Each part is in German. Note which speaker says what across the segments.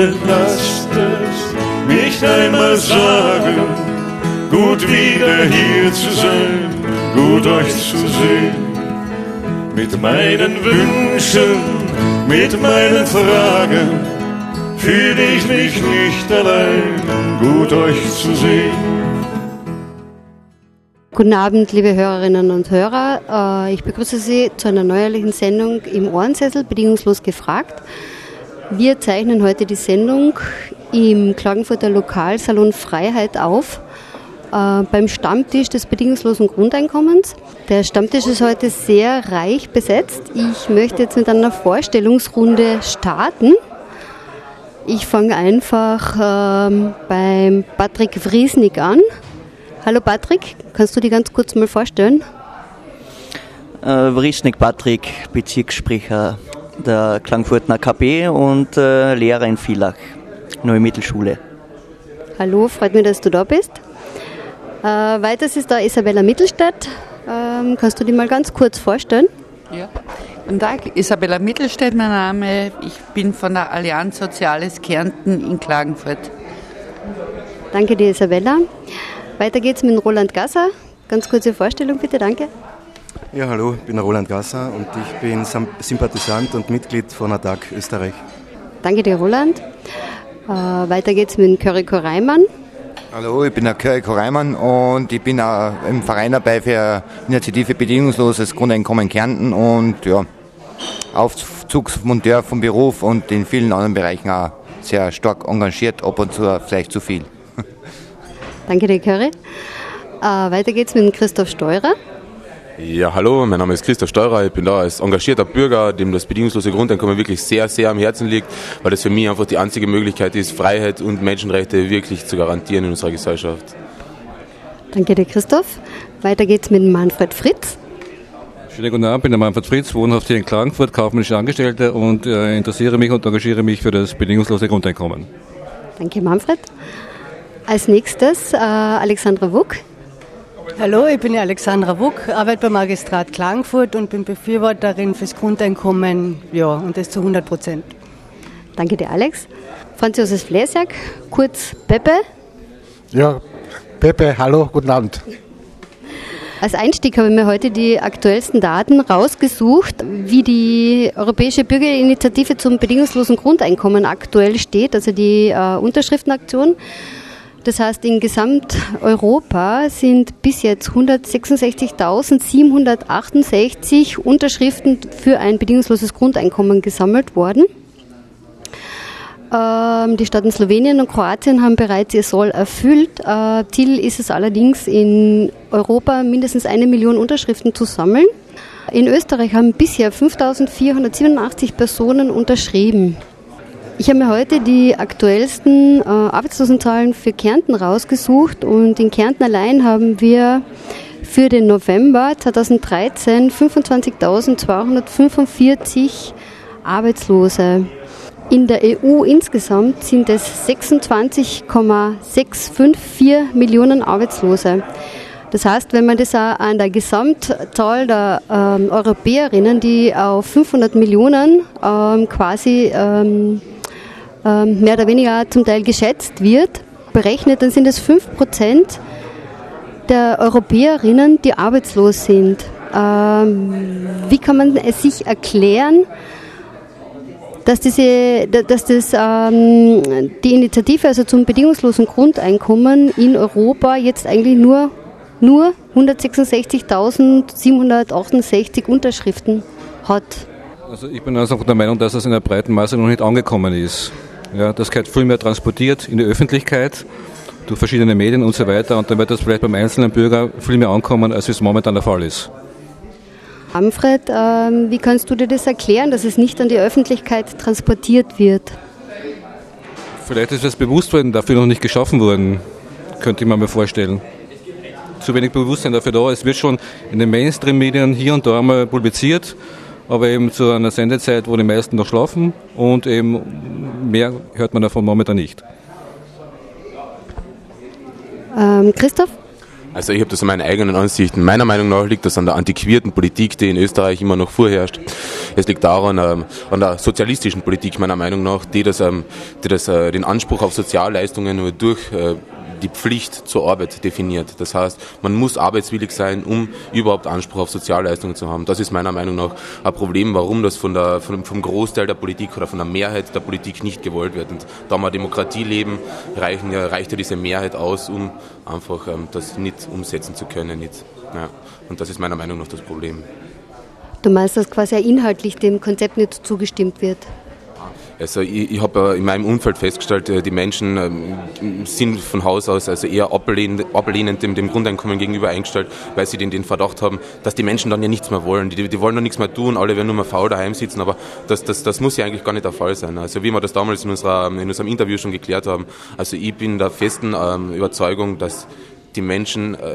Speaker 1: Bitte lasst es mich einmal sagen, gut wieder hier zu sein, gut euch zu sehen. Mit meinen Wünschen, mit meinen Fragen fühle ich mich nicht allein, gut euch zu sehen.
Speaker 2: Guten Abend, liebe Hörerinnen und Hörer. Äh, ich begrüße Sie zu einer neuerlichen Sendung im Ohrensessel, bedingungslos gefragt. Wir zeichnen heute die Sendung im Klagenfurter Lokalsalon Freiheit auf, äh, beim Stammtisch des bedingungslosen Grundeinkommens. Der Stammtisch ist heute sehr reich besetzt. Ich möchte jetzt mit einer Vorstellungsrunde starten. Ich fange einfach ähm, beim Patrick Vriesnik an. Hallo Patrick, kannst du dir ganz kurz mal vorstellen?
Speaker 3: Äh, Vriesnik Patrick, Bezirkssprecher der Klangfurtner KP und äh, Lehrer in Villach, Neue Mittelschule.
Speaker 2: Hallo, freut mich, dass du da bist. Äh, weiters ist da Isabella Mittelstadt. Ähm, kannst du dir mal ganz kurz vorstellen?
Speaker 4: Ja. Guten Tag, Isabella Mittelstädt mein Name. Ich bin von der Allianz Soziales Kärnten in Klagenfurt.
Speaker 2: Danke dir, Isabella. Weiter geht's mit Roland Gasser. Ganz kurze Vorstellung bitte, danke.
Speaker 5: Ja, hallo, ich bin Roland Gasser und ich bin Sympathisant und Mitglied von ATTAC Österreich.
Speaker 2: Danke dir, Roland. Äh, weiter geht's mit Köriko Reimann.
Speaker 6: Hallo, ich bin der Köriko Reimann und ich bin auch im Verein dabei für Initiative Bedingungsloses Grundeinkommen Kärnten und ja, Aufzugsmonteur vom Beruf und in vielen anderen Bereichen auch sehr stark engagiert, ab und zu vielleicht zu viel.
Speaker 2: Danke dir, Curry. Äh, weiter geht's mit Christoph Steurer.
Speaker 7: Ja, hallo, mein Name ist Christoph Steurer. Ich bin da als engagierter Bürger, dem das bedingungslose Grundeinkommen wirklich sehr, sehr am Herzen liegt, weil das für mich einfach die einzige Möglichkeit ist, Freiheit und Menschenrechte wirklich zu garantieren in unserer Gesellschaft.
Speaker 2: Danke dir, Christoph. Weiter geht's mit Manfred Fritz.
Speaker 8: Schönen guten Abend, ich bin der Manfred Fritz, wohnhaft hier in Klagenfurt, kaufmännischer Angestellter und äh, interessiere mich und engagiere mich für das bedingungslose Grundeinkommen.
Speaker 2: Danke, Manfred. Als nächstes äh, Alexandra Wuck.
Speaker 9: Hallo, ich bin Alexandra Wuck, arbeite beim Magistrat Klagenfurt und bin Befürworterin fürs Grundeinkommen, ja, und das zu 100 Prozent.
Speaker 2: Danke dir, Alex. Franz Josef Flesiak, kurz Pepe.
Speaker 10: Ja, Pepe, hallo, guten Abend.
Speaker 2: Als Einstieg habe ich mir heute die aktuellsten Daten rausgesucht, wie die Europäische Bürgerinitiative zum bedingungslosen Grundeinkommen aktuell steht, also die äh, Unterschriftenaktion. Das heißt, in Gesamteuropa sind bis jetzt 166.768 Unterschriften für ein bedingungsloses Grundeinkommen gesammelt worden. Ähm, die Staaten Slowenien und Kroatien haben bereits ihr Soll erfüllt. Äh, Ziel ist es allerdings, in Europa mindestens eine Million Unterschriften zu sammeln. In Österreich haben bisher 5.487 Personen unterschrieben. Ich habe mir heute die aktuellsten äh, Arbeitslosenzahlen für Kärnten rausgesucht und in Kärnten allein haben wir für den November 2013 25.245 Arbeitslose. In der EU insgesamt sind es 26,654 Millionen Arbeitslose. Das heißt, wenn man das an der Gesamtzahl der ähm, Europäerinnen, die auf 500 Millionen ähm, quasi ähm, mehr oder weniger zum Teil geschätzt wird, berechnet, dann sind es 5% der Europäerinnen, die arbeitslos sind. Ähm, wie kann man es sich erklären, dass, diese, dass das, ähm, die Initiative also zum bedingungslosen Grundeinkommen in Europa jetzt eigentlich nur, nur 166.768 Unterschriften hat?
Speaker 8: Also ich bin also der Meinung, dass es in der breiten Masse noch nicht angekommen ist. Ja, das gehört viel mehr transportiert in die Öffentlichkeit durch verschiedene Medien und so weiter und dann wird das vielleicht beim einzelnen Bürger viel mehr ankommen, als es momentan der Fall ist.
Speaker 2: Manfred, ähm, wie kannst du dir das erklären, dass es nicht an die Öffentlichkeit transportiert wird?
Speaker 8: Vielleicht ist das Bewusstsein dafür noch nicht geschaffen worden, könnte ich mir mal vorstellen. Zu wenig Bewusstsein dafür da. Es wird schon in den Mainstream-Medien hier und da einmal publiziert, aber eben zu einer Sendezeit, wo die meisten noch schlafen und eben mehr hört man davon momentan nicht.
Speaker 2: Ähm, Christoph?
Speaker 7: Also ich habe das in meinen eigenen Ansichten. Meiner Meinung nach liegt das an der antiquierten Politik, die in Österreich immer noch vorherrscht. Es liegt daran, ähm, an der sozialistischen Politik meiner Meinung nach, die das, ähm, die das äh, den Anspruch auf Sozialleistungen nur durch äh, die Pflicht zur Arbeit definiert. Das heißt, man muss arbeitswillig sein, um überhaupt Anspruch auf Sozialleistungen zu haben. Das ist meiner Meinung nach ein Problem, warum das von der, von, vom Großteil der Politik oder von der Mehrheit der Politik nicht gewollt wird. Und da wir Demokratie leben, reichen ja, reicht ja diese Mehrheit aus, um einfach ähm, das nicht umsetzen zu können. Nicht. Ja. Und das ist meiner Meinung nach das Problem.
Speaker 2: Du meinst, dass quasi inhaltlich dem Konzept nicht zugestimmt wird?
Speaker 7: Also ich, ich habe in meinem Umfeld festgestellt, äh, die Menschen ähm, sind von Haus aus also eher ablehnend, ablehnend dem, dem, Grundeinkommen gegenüber eingestellt, weil sie den, den, Verdacht haben, dass die Menschen dann ja nichts mehr wollen. Die, die wollen dann nichts mehr tun, alle werden nur mehr faul daheim sitzen, aber das, das, das muss ja eigentlich gar nicht der Fall sein. Also wie wir das damals in, unserer, in unserem Interview schon geklärt haben, also ich bin der festen ähm, Überzeugung, dass die Menschen äh,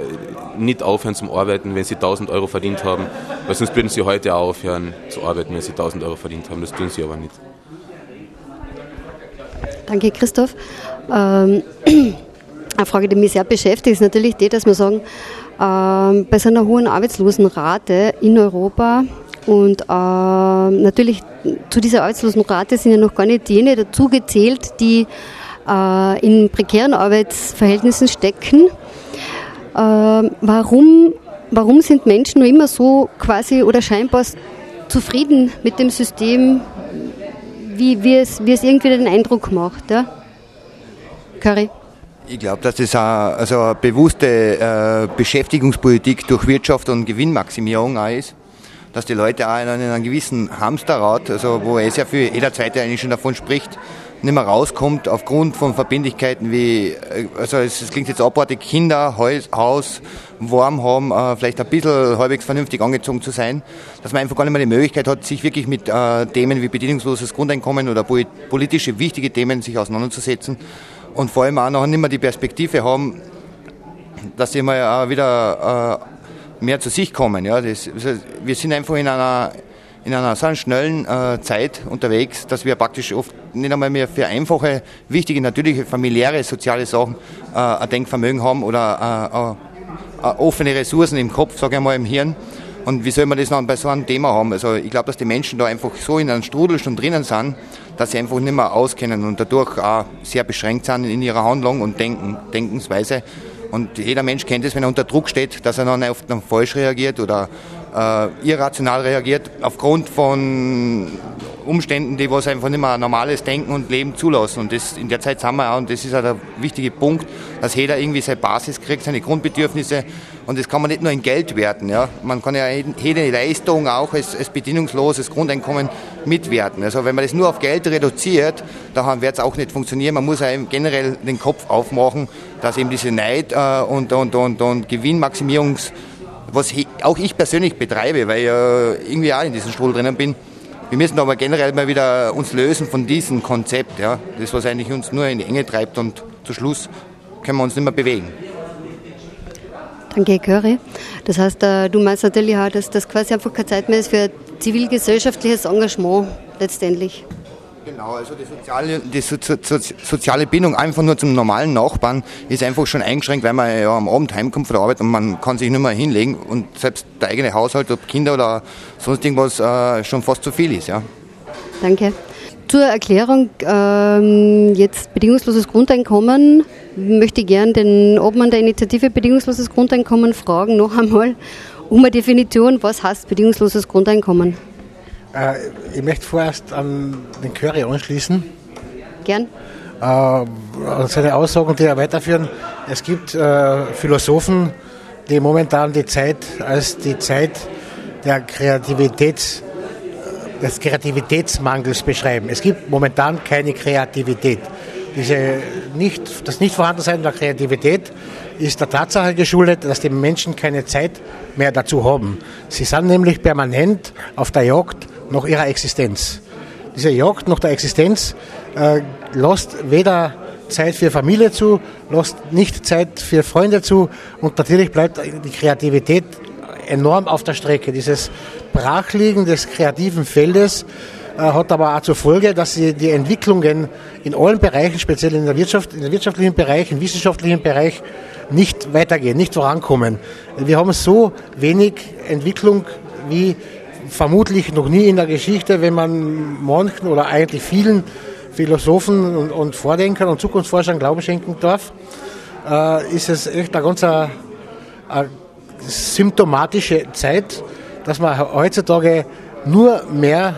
Speaker 7: nicht aufhören zum Arbeiten, wenn sie 1000 Euro verdient haben, weil sonst würden sie heute aufhören zu arbeiten, wenn sie 1000 Euro verdient haben. Das tun sie aber nicht.
Speaker 2: Danke, Christoph. Ähm, eine Frage, die mich sehr beschäftigt, ist natürlich die, dass wir sagen, ähm, bei so einer hohen Arbeitslosenrate in Europa und ähm, natürlich zu dieser Arbeitslosenrate sind ja noch gar nicht jene dazugezählt, die äh, in prekären Arbeitsverhältnissen stecken. Ähm, warum, warum sind Menschen nur immer so quasi oder scheinbar zufrieden mit dem System, wie, es, wie es irgendwie den Eindruck macht. Ja? Curry.
Speaker 6: Ich glaube, dass das eine, also eine bewusste äh, Beschäftigungspolitik durch Wirtschaft und Gewinnmaximierung auch ist. Dass die Leute auch in einem gewissen Hamsterrad, also wo er sehr viel jederzeit eigentlich schon davon spricht, nicht mehr rauskommt aufgrund von Verbindlichkeiten wie, äh, also es, klingt jetzt abartig, Kinder, Haus, warm haben, äh, vielleicht ein bisschen halbwegs vernünftig angezogen zu sein, dass man einfach gar nicht mehr die Möglichkeit hat, sich wirklich mit äh, Themen wie bedienungsloses Grundeinkommen oder politische wichtige Themen sich auseinanderzusetzen und vor allem auch noch nicht mehr die Perspektive haben, dass sie mal wieder mehr zu sich kommen. Ja. Das, also wir sind einfach in einer in einer so schnellen äh, Zeit unterwegs, dass wir praktisch oft nicht einmal mehr für einfache, wichtige, natürliche, familiäre, soziale Sachen äh, ein Denkvermögen haben oder äh, äh, äh offene Ressourcen im Kopf, sage ich mal, im Hirn. Und wie soll man das dann bei so einem Thema haben? Also ich glaube, dass die Menschen da einfach so in einem Strudel schon drinnen sind, dass sie einfach nicht mehr auskennen und dadurch auch sehr beschränkt sind in ihrer Handlung und Denken, Denkensweise. Und jeder Mensch kennt es, wenn er unter Druck steht, dass er dann oft dann falsch reagiert oder äh, irrational reagiert aufgrund von Umständen, die was einfach nicht mehr normales Denken und Leben zulassen. Und das, in der Zeit sind wir auch, und das ist auch der wichtige Punkt, dass jeder irgendwie seine Basis kriegt, seine Grundbedürfnisse. Und das kann man nicht nur in Geld werten. Ja. Man kann ja jede Leistung auch als, als bedingungsloses Grundeinkommen mitwerten. Also wenn man das nur auf Geld reduziert, dann wird es auch nicht funktionieren. Man muss ja generell den Kopf aufmachen, dass eben diese Neid äh, und, und, und, und Gewinnmaximierungs- was auch ich persönlich betreibe, weil ich irgendwie auch in diesem Strudel drinnen bin. Wir müssen aber generell mal wieder uns lösen von diesem Konzept, ja. Das, was eigentlich uns nur in die Enge treibt und zu Schluss können wir uns nicht mehr bewegen.
Speaker 2: Danke, Curry. Das heißt, äh, du meinst natürlich auch, dass das quasi einfach keine Zeit mehr ist für zivilgesellschaftliches Engagement letztendlich.
Speaker 6: Genau, also die soziale, die so, so, soziale Bindung einfach nur zum normalen Nachbarn ist einfach schon eingeschränkt, weil man ja am Abend heimkommt von der Arbeit und man kann sich nicht mehr hinlegen und selbst der eigene Haushalt, ob Kinder oder sonst irgendwas, äh, schon fast zu viel ist. Ja.
Speaker 2: Danke. Zur Erklärung, ähm, jetzt bedingungsloses Grundeinkommen, möchte ich gern den Obmann der Initiative Bedingungsloses Grundeinkommen fragen, noch einmal um eine Definition, was heißt bedingungsloses Grundeinkommen?
Speaker 10: Äh, ich möchte vorerst an den Curry anschließen.
Speaker 2: Gern.
Speaker 10: Äh, an seine Aussagen, die er weiterführen. Es gibt äh, Philosophen, die momentan die Zeit als die Zeit der Kreativität, des Kreativitätsmangels beschreiben. Es gibt momentan keine Kreativität. Diese nicht, das Nichtvorhandensein der Kreativität ist der Tatsache geschuldet, dass die Menschen keine Zeit mehr dazu haben. Sie sind nämlich permanent auf der Jagd nach ihrer Existenz. Diese Jagd nach der Existenz äh, lässt weder Zeit für Familie zu, lässt nicht Zeit für Freunde zu und natürlich bleibt die Kreativität enorm auf der Strecke. Dieses Brachliegen des kreativen Feldes äh, hat aber auch zur Folge, dass sie die Entwicklungen in allen Bereichen, speziell in der Wirtschaft, in der wirtschaftlichen Bereich, im wissenschaftlichen Bereich, nicht weitergehen, nicht vorankommen. Wir haben so wenig Entwicklung wie vermutlich noch nie in der Geschichte, wenn man manchen oder eigentlich vielen Philosophen und, und Vordenkern und Zukunftsforschern Glauben schenken darf, äh, ist es echt eine ganz eine, eine symptomatische Zeit, dass man heutzutage nur mehr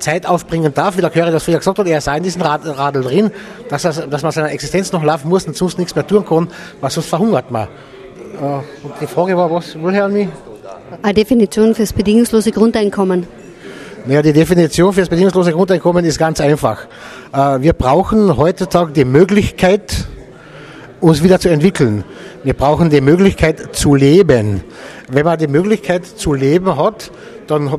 Speaker 10: Zeit aufbringen darf, wie der Curry das früher gesagt hat, er sei in diesem Rad, Radl drin, dass, er, dass man seiner Existenz noch laufen muss und sonst nichts mehr tun kann, weil sonst verhungert man. Äh, und die Frage war, was will Herr mich?
Speaker 2: Eine Definition fürs bedingungslose Grundeinkommen.
Speaker 10: Naja, die Definition für das bedingungslose Grundeinkommen ist ganz einfach. Äh, wir brauchen heutzutage die Möglichkeit, uns wieder zu entwickeln. Wir brauchen die Möglichkeit zu leben. Wenn man die Möglichkeit zu leben hat, dann,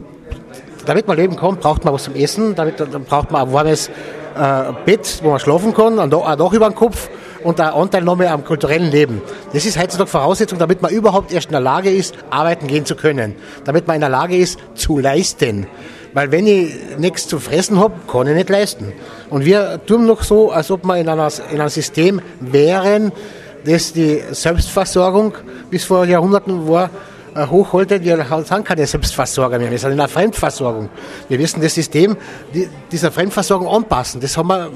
Speaker 10: damit man leben kann, braucht man was zum Essen, damit, dann braucht man ein warmes äh, Bett, wo man schlafen kann, ein Dach über den Kopf und eine Anteilnahme am kulturellen Leben. Das ist heutzutage Voraussetzung, damit man überhaupt erst in der Lage ist, arbeiten gehen zu können. Damit man in der Lage ist, zu leisten. Weil wenn ich nichts zu fressen habe, kann ich nicht leisten. Und wir tun noch so, als ob wir in, einer, in einem System wären, das die Selbstversorgung bis vor Jahrhunderten war, äh, hochhaltet. Wir sind keine Selbstversorger mehr, wir sind in einer Fremdversorgung. Wir müssen das System dieser Fremdversorgung anpassen. Das haben wir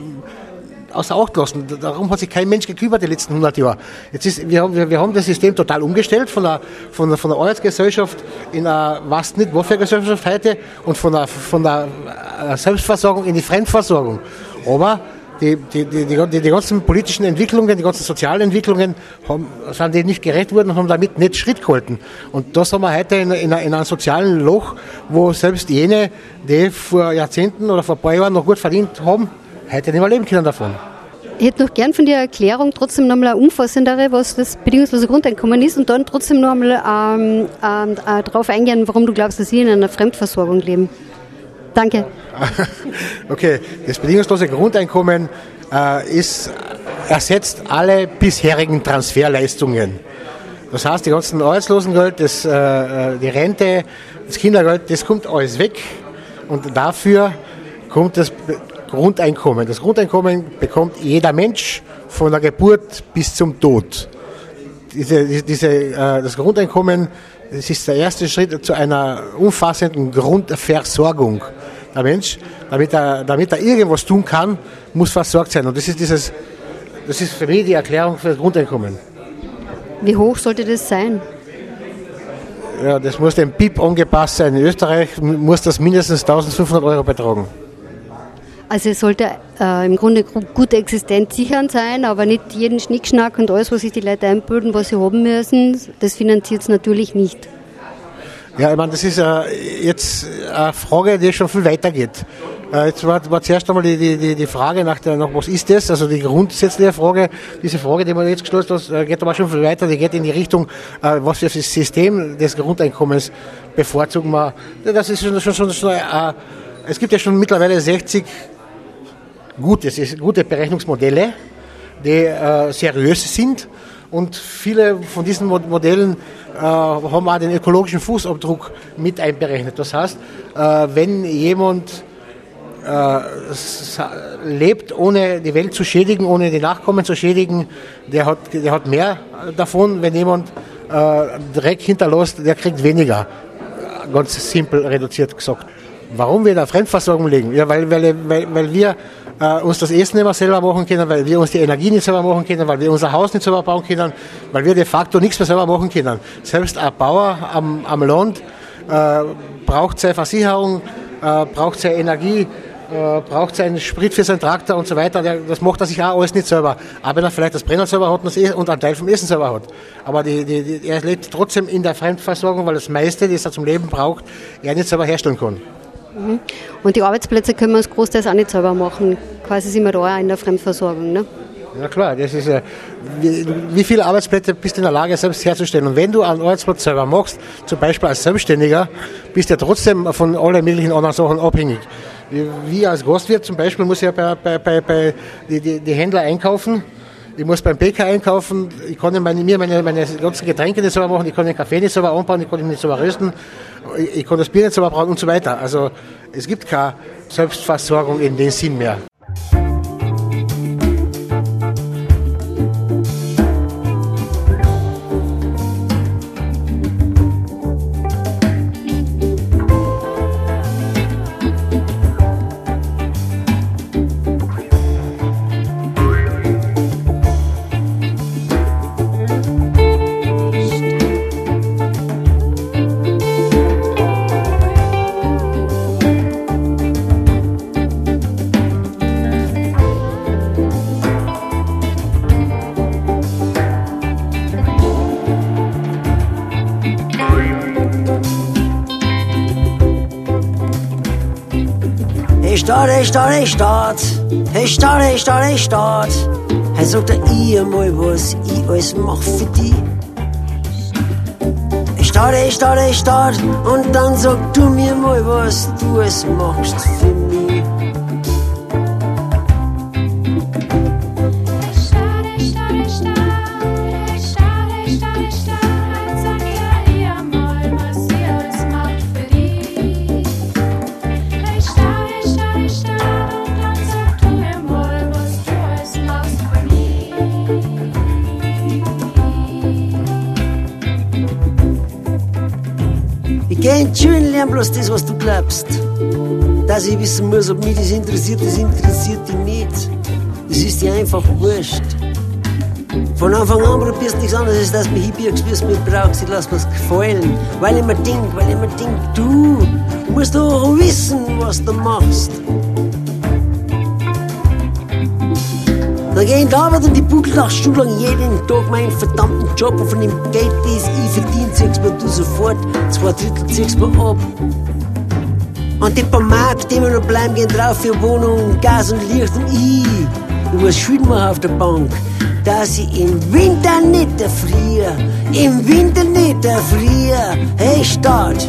Speaker 10: außer Acht lassen. Darum hat sich kein Mensch gekümmert die letzten 100 Jahre. Jetzt ist, wir, haben, wir, wir haben das System total umgestellt von der, von von Arbeitsgesellschaft in eine, was nicht, Welfare-Gesellschaft heute und von der, von äh, Selbstversorgung in die Fremdversorgung. Aber die, die, die, die, die ganzen politischen Entwicklungen, die ganzen sozialen Entwicklungen haben, sind denen nicht gerecht worden und haben damit nicht Schritt gehalten. Und das haben wir heute in, in, in einem sozialen Loch, wo selbst jene, die vor Jahrzehnten oder vor ein paar Jahren noch gut verdient haben, heute nicht mehr leben können davon.
Speaker 2: Ich hätte noch gern von der Erklärung trotzdem nochmal eine umfassendere, was das bedingungslose Grundeinkommen ist und dann trotzdem noch einmal ähm, ähm, äh, darauf eingehen, warum du glaubst, dass wir in einer Fremdversorgung leben. Danke.
Speaker 10: Okay, das bedingungslose Grundeinkommen äh, ist, ersetzt alle bisherigen Transferleistungen. Das heißt, die ganzen Arbeitslosengeld, das, äh, äh die Rente, das Kindergeld, das kommt alles weg und dafür kommt das Grundeinkommen. Das Grundeinkommen bekommt jeder Mensch von der Geburt bis zum Tod. Diese, diese, äh, das Grundeinkommen das ist der erste Schritt zu einer umfassenden Grundversorgung. Der Mensch, damit er, damit er irgendwas tun kann, muss versorgt sein. Und das ist, dieses, das ist für mich die Erklärung für das Grundeinkommen.
Speaker 2: Wie hoch sollte das sein?
Speaker 10: Ja, das muss dem BIP angepasst sein. In Österreich muss das mindestens 1500 Euro betragen.
Speaker 2: Also es sollte äh, im Grunde gute Existenz sichern sein, aber nicht jeden Schnickschnack und alles, was sich die Leute einbilden, was sie haben müssen, das finanziert es natürlich nicht.
Speaker 10: Ja, ich meine, das ist äh, jetzt eine Frage, die schon viel weiter geht. Äh, jetzt war, war zuerst einmal die, die, die Frage nach, der, nach was ist das, also die grundsätzliche Frage, diese Frage, die man jetzt gestellt hat, äh, geht aber schon viel weiter, die geht in die Richtung, äh, was für ein System des Grundeinkommens bevorzugen wir. Das ist schon, schon, schon, schon äh, es gibt ja schon mittlerweile 60 gute, gute Berechnungsmodelle, die äh, seriös sind. Und viele von diesen Modellen äh, haben auch den ökologischen Fußabdruck mit einberechnet. Das heißt, äh, wenn jemand äh, lebt, ohne die Welt zu schädigen, ohne die Nachkommen zu schädigen, der hat, der hat mehr davon. Wenn jemand äh, Dreck hinterlässt, der kriegt weniger. Ganz simpel reduziert gesagt. Warum wir der Fremdversorgung legen? Ja, weil, weil, weil, weil wir äh, uns das Essen nicht mehr selber machen können, weil wir uns die Energie nicht selber machen können, weil wir unser Haus nicht selber bauen können, weil wir de facto nichts mehr selber machen können. Selbst ein Bauer am, am Land äh, braucht seine Versicherung, äh, braucht seine Energie, äh, braucht seinen Sprit für seinen Traktor und so weiter. Das macht er sich auch alles nicht selber. Aber wenn er vielleicht das Brenner selber hat und, e und einen Teil vom Essen selber hat. Aber die, die, die, er lebt trotzdem in der Fremdversorgung, weil das meiste, das er zum Leben braucht, er nicht selber herstellen kann.
Speaker 2: Mhm. Und die Arbeitsplätze können wir uns großteils auch nicht selber machen. Quasi sind wir da auch in der Fremdversorgung. Ne?
Speaker 10: Ja klar, das ist ja, wie, wie, viele Arbeitsplätze bist du in der Lage selbst herzustellen? Und wenn du einen Arbeitsplatz selber machst, zum Beispiel als Selbstständiger, bist du ja trotzdem von allen möglichen anderen Sachen abhängig. Wie, als Gastwirt zum Beispiel muss ich ja bei, bei, bei, bei die, die, die Händler einkaufen ich muss beim Bäcker einkaufen, ich kann meine, mir meine, meine ganzen Getränke nicht sauber machen, ich kann den Kaffee nicht sauber anbauen, ich kann ihn nicht sauber rösten, ich, ich kann das Bier nicht sauber brauen und so weiter. Also es gibt keine Selbstversorgung in dem Sinn mehr.
Speaker 11: Stadt, hey Stadt, hey Stadt, hey Stadt, hey Stadt, hey Stadt. Hey, sagt er ihr mal, was ich alles mach für die. Hey Stadt, hey Stadt, hey Stadt, und dann sag du mir mal, was du alles machst für mich. Die Schule und lern bloß das, was du glaubst. Dass ich wissen muss, ob mich das interessiert, das interessiert dich nicht. Das ist dir einfach wurscht. Von Anfang an probierst du nichts anderes, als dass du mich hinbiegst, wie du mich brauchst. Ich lass mir's gefallen. Weil ich mir denk, weil ich mir denk, du musst doch wissen, was du machst. Dann geh in die Arbeit und ich buckel Stunden lang jeden Tag meinen verdammten Job und von dem Geld, das ich verdiene, ziehst mir du sofort zwei Drittel ziehst mir ab. Und die paar Mark, die mir noch bleiben, gehen drauf für Wohnung, Gas und Licht und ich. Ich muss Schulden machen auf der Bank, dass ich im Winter nicht erfriere. Im Winter nicht erfriere. Hey Stadt!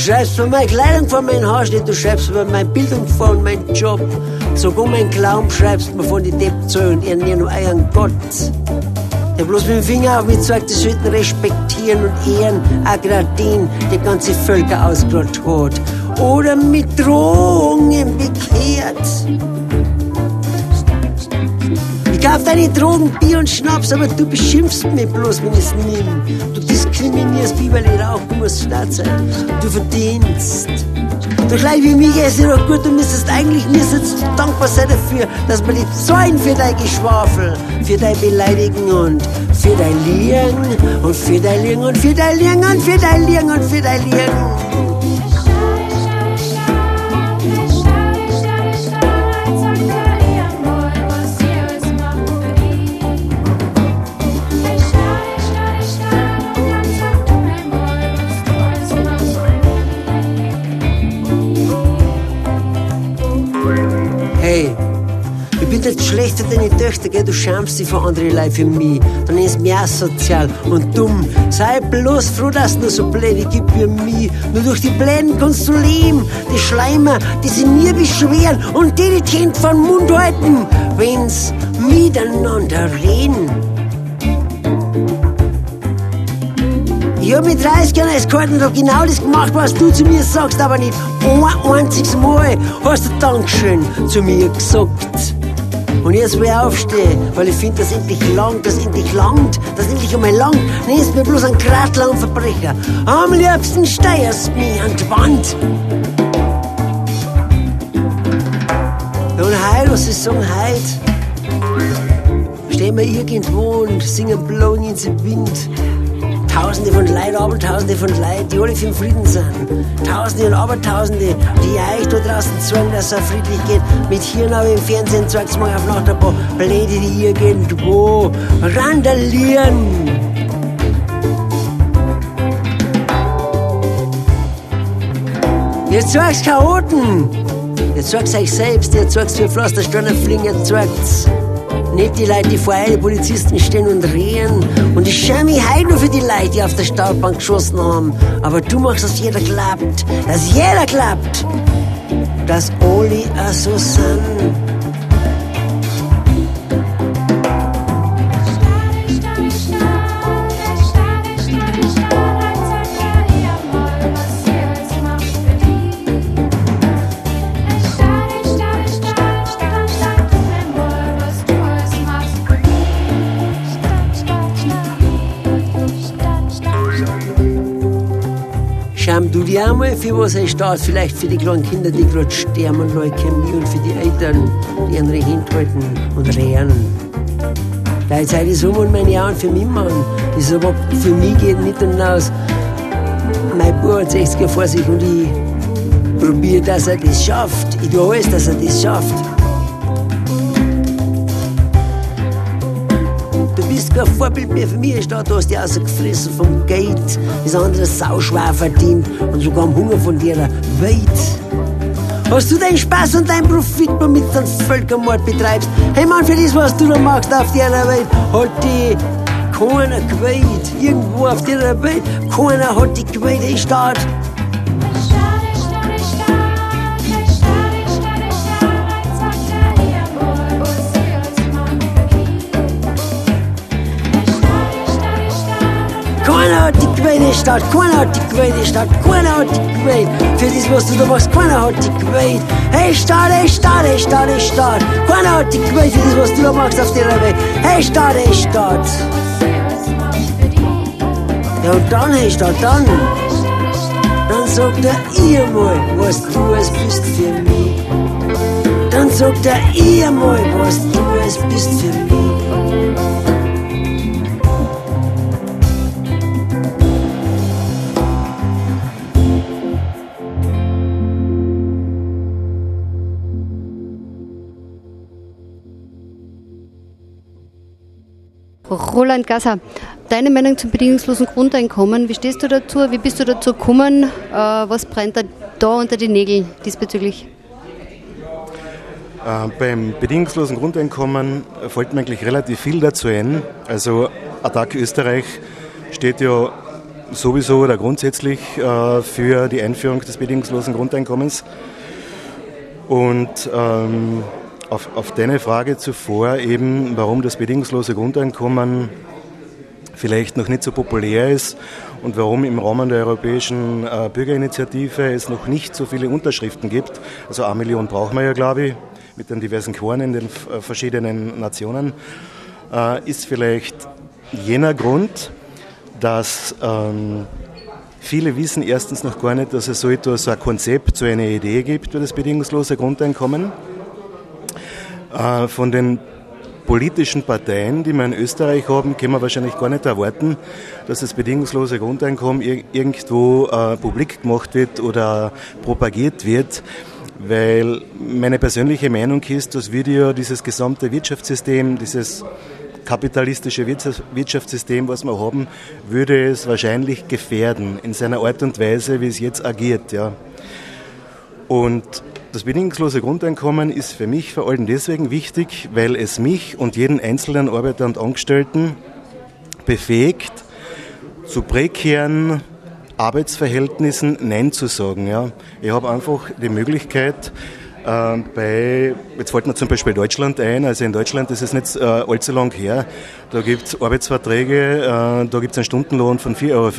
Speaker 11: Schreibst von meiner Kleidung, von meinem Haarschnitt, du schreibst über meine Bildung, von meinem Job. Sogar mein Glauben schreibst mir von den Deppzölln und ihren nur euren Gott. Der bloß mit dem Finger auf mich zeigt, die sollten respektieren und ehren, auch gerade den, der ganze Völker ausgerottet hat. Oder mit Drohungen bekehrt. Ich kauf deine Drogen, Bier und Schnaps, aber du beschimpfst mich bloß, wenn ich's nimm. Du diskriminierst weil ich rauch, du musst stark sein. Du verdienst. Du gleich wie mich ist doch gut, du müsstest eigentlich müsstest du dankbar sein dafür, dass wir die zahlen für dein Geschwafel, für dein Beleidigen und für dein Liegen und für dein Liegen und für dein Liegen und für dein Liegen und für dein Liegen. Hey, deine Töchter, gell? du schämst dich vor andere Leute für mich. Dann ist mir asozial und dumm. Sei bloß froh, dass nur so Pläne gibt wie mich. Nur durch die Pläne kannst du leben. Die Schleimer, die sich mir beschweren und die die Hände vom Mund halten, wenn's miteinander reden. Ich hab mit 30 Jahren als hab genau das gemacht, was du zu mir sagst, aber nicht ein einziges Mal hast du Dankeschön zu mir gesagt. Und jetzt will ich aufstehen, weil ich finde, dass endlich lang, dass endlich langt, dass endlich einmal lang, nennst mir bloß einen Gratler und Verbrecher. Am liebsten steierst du mich an die Wand. Und heut, was ich sagen, heut, stehen wir irgendwo und singen Blowing in the Wind. Tausende von Leuten, Abertausende von Leuten, die alle für den Frieden sind. Tausende und Abertausende, die euch da draußen sagen, dass es friedlich geht. Mit Hirn aber im Fernsehen zeigt's mal auf Nacht ein paar Bläde, die irgendwo randalieren. Ihr zeigt's Chaoten. Ihr zeigt's euch selbst, ihr zeigt's wie Pflastersteine fliegen, ihr zeigt's nicht die Leute, die vor eure Polizisten stehen und reden. Und ich schäme mich heute nur für die Leute, die auf der Stahlbank geschossen haben. Aber du machst, dass jeder klappt. Dass jeder klappt. Dass alle auch so sind. Einmal für was er steht, vielleicht für die kleinen Kinder, die gerade sterben an Leukämie und für die Eltern, die ihre Hände halten und rehren. Da Zeit ist um und meine Jahren für mich machen. Das aber für mich geht nicht und aus. Mein Bruder hat 60 Jahre vor sich und ich probiere, dass er das schafft. Ich tue alles, dass er das schafft. Vorbild mehr für mich, Stadt, du hast dich rausgefressen vom Geld, das andere sauschwer verdient und sogar am Hunger von dir weit. Hast du deinen Spaß und deinen Profit, womit du einen Völkermord betreibst? Hey Mann, für das, was du da machst auf dieser Welt, hat die keiner gewählt. Irgendwo auf dieser Welt, keiner hat die gewählt, ey Keiner hat die gewählt, Stadt, keiner hat die gewählt, Stadt, keiner hat die gewählt. Für das, was du da machst, keiner hat die gewählt. Hey Stadt, hey Stadt, hey Stadt, hey Stadt. Keiner hat die gewählt für das, was du da machst auf der Welt. Hey Stadt, hey Stadt. Ja und dann, hey Stadt, dann. Dann sagt er ihr mal, was du es bist für mich. Dann sagt er ihr mal, was du es bist für mich.
Speaker 2: Roland Gasser, deine Meinung zum bedingungslosen Grundeinkommen, wie stehst du dazu? Wie bist du dazu gekommen? Äh, was brennt da, da unter die Nägel diesbezüglich?
Speaker 5: Äh, beim bedingungslosen Grundeinkommen fällt mir eigentlich relativ viel dazu ein. Also Attac Österreich steht ja sowieso oder grundsätzlich äh, für die Einführung des bedingungslosen Grundeinkommens. Und ähm, auf, auf deine Frage zuvor eben, warum das bedingungslose Grundeinkommen vielleicht noch nicht so populär ist und warum im Rahmen der Europäischen äh, Bürgerinitiative es noch nicht so viele Unterschriften gibt. Also eine Million brauchen wir ja, glaube ich, mit den diversen Quoren in den äh, verschiedenen Nationen, äh, ist vielleicht jener Grund, dass ähm, viele wissen erstens noch gar nicht, dass es so etwas, so ein Konzept, so eine Idee gibt für das bedingungslose Grundeinkommen. Äh, von den politischen Parteien, die wir in Österreich haben, können wir wahrscheinlich gar nicht erwarten, dass das bedingungslose Grundeinkommen irgendwo äh, publik gemacht wird oder propagiert wird, weil meine persönliche Meinung ist, dass wir ja dieses gesamte Wirtschaftssystem, dieses kapitalistische Wirtschaftssystem, was wir haben, würde es wahrscheinlich gefährden in seiner Art und Weise, wie es jetzt agiert. Ja. Und das bedingungslose Grundeinkommen ist für mich vor allem deswegen wichtig, weil es mich und jeden einzelnen Arbeiter und Angestellten befähigt, zu prekären Arbeitsverhältnissen Nein zu sagen. Ja. Ich habe einfach die Möglichkeit, äh, bei, jetzt fällt mir zum Beispiel Deutschland ein, also in Deutschland ist es nicht äh, allzu lang her, da gibt es Arbeitsverträge, äh, da gibt es einen Stundenlohn von 4,50 Euro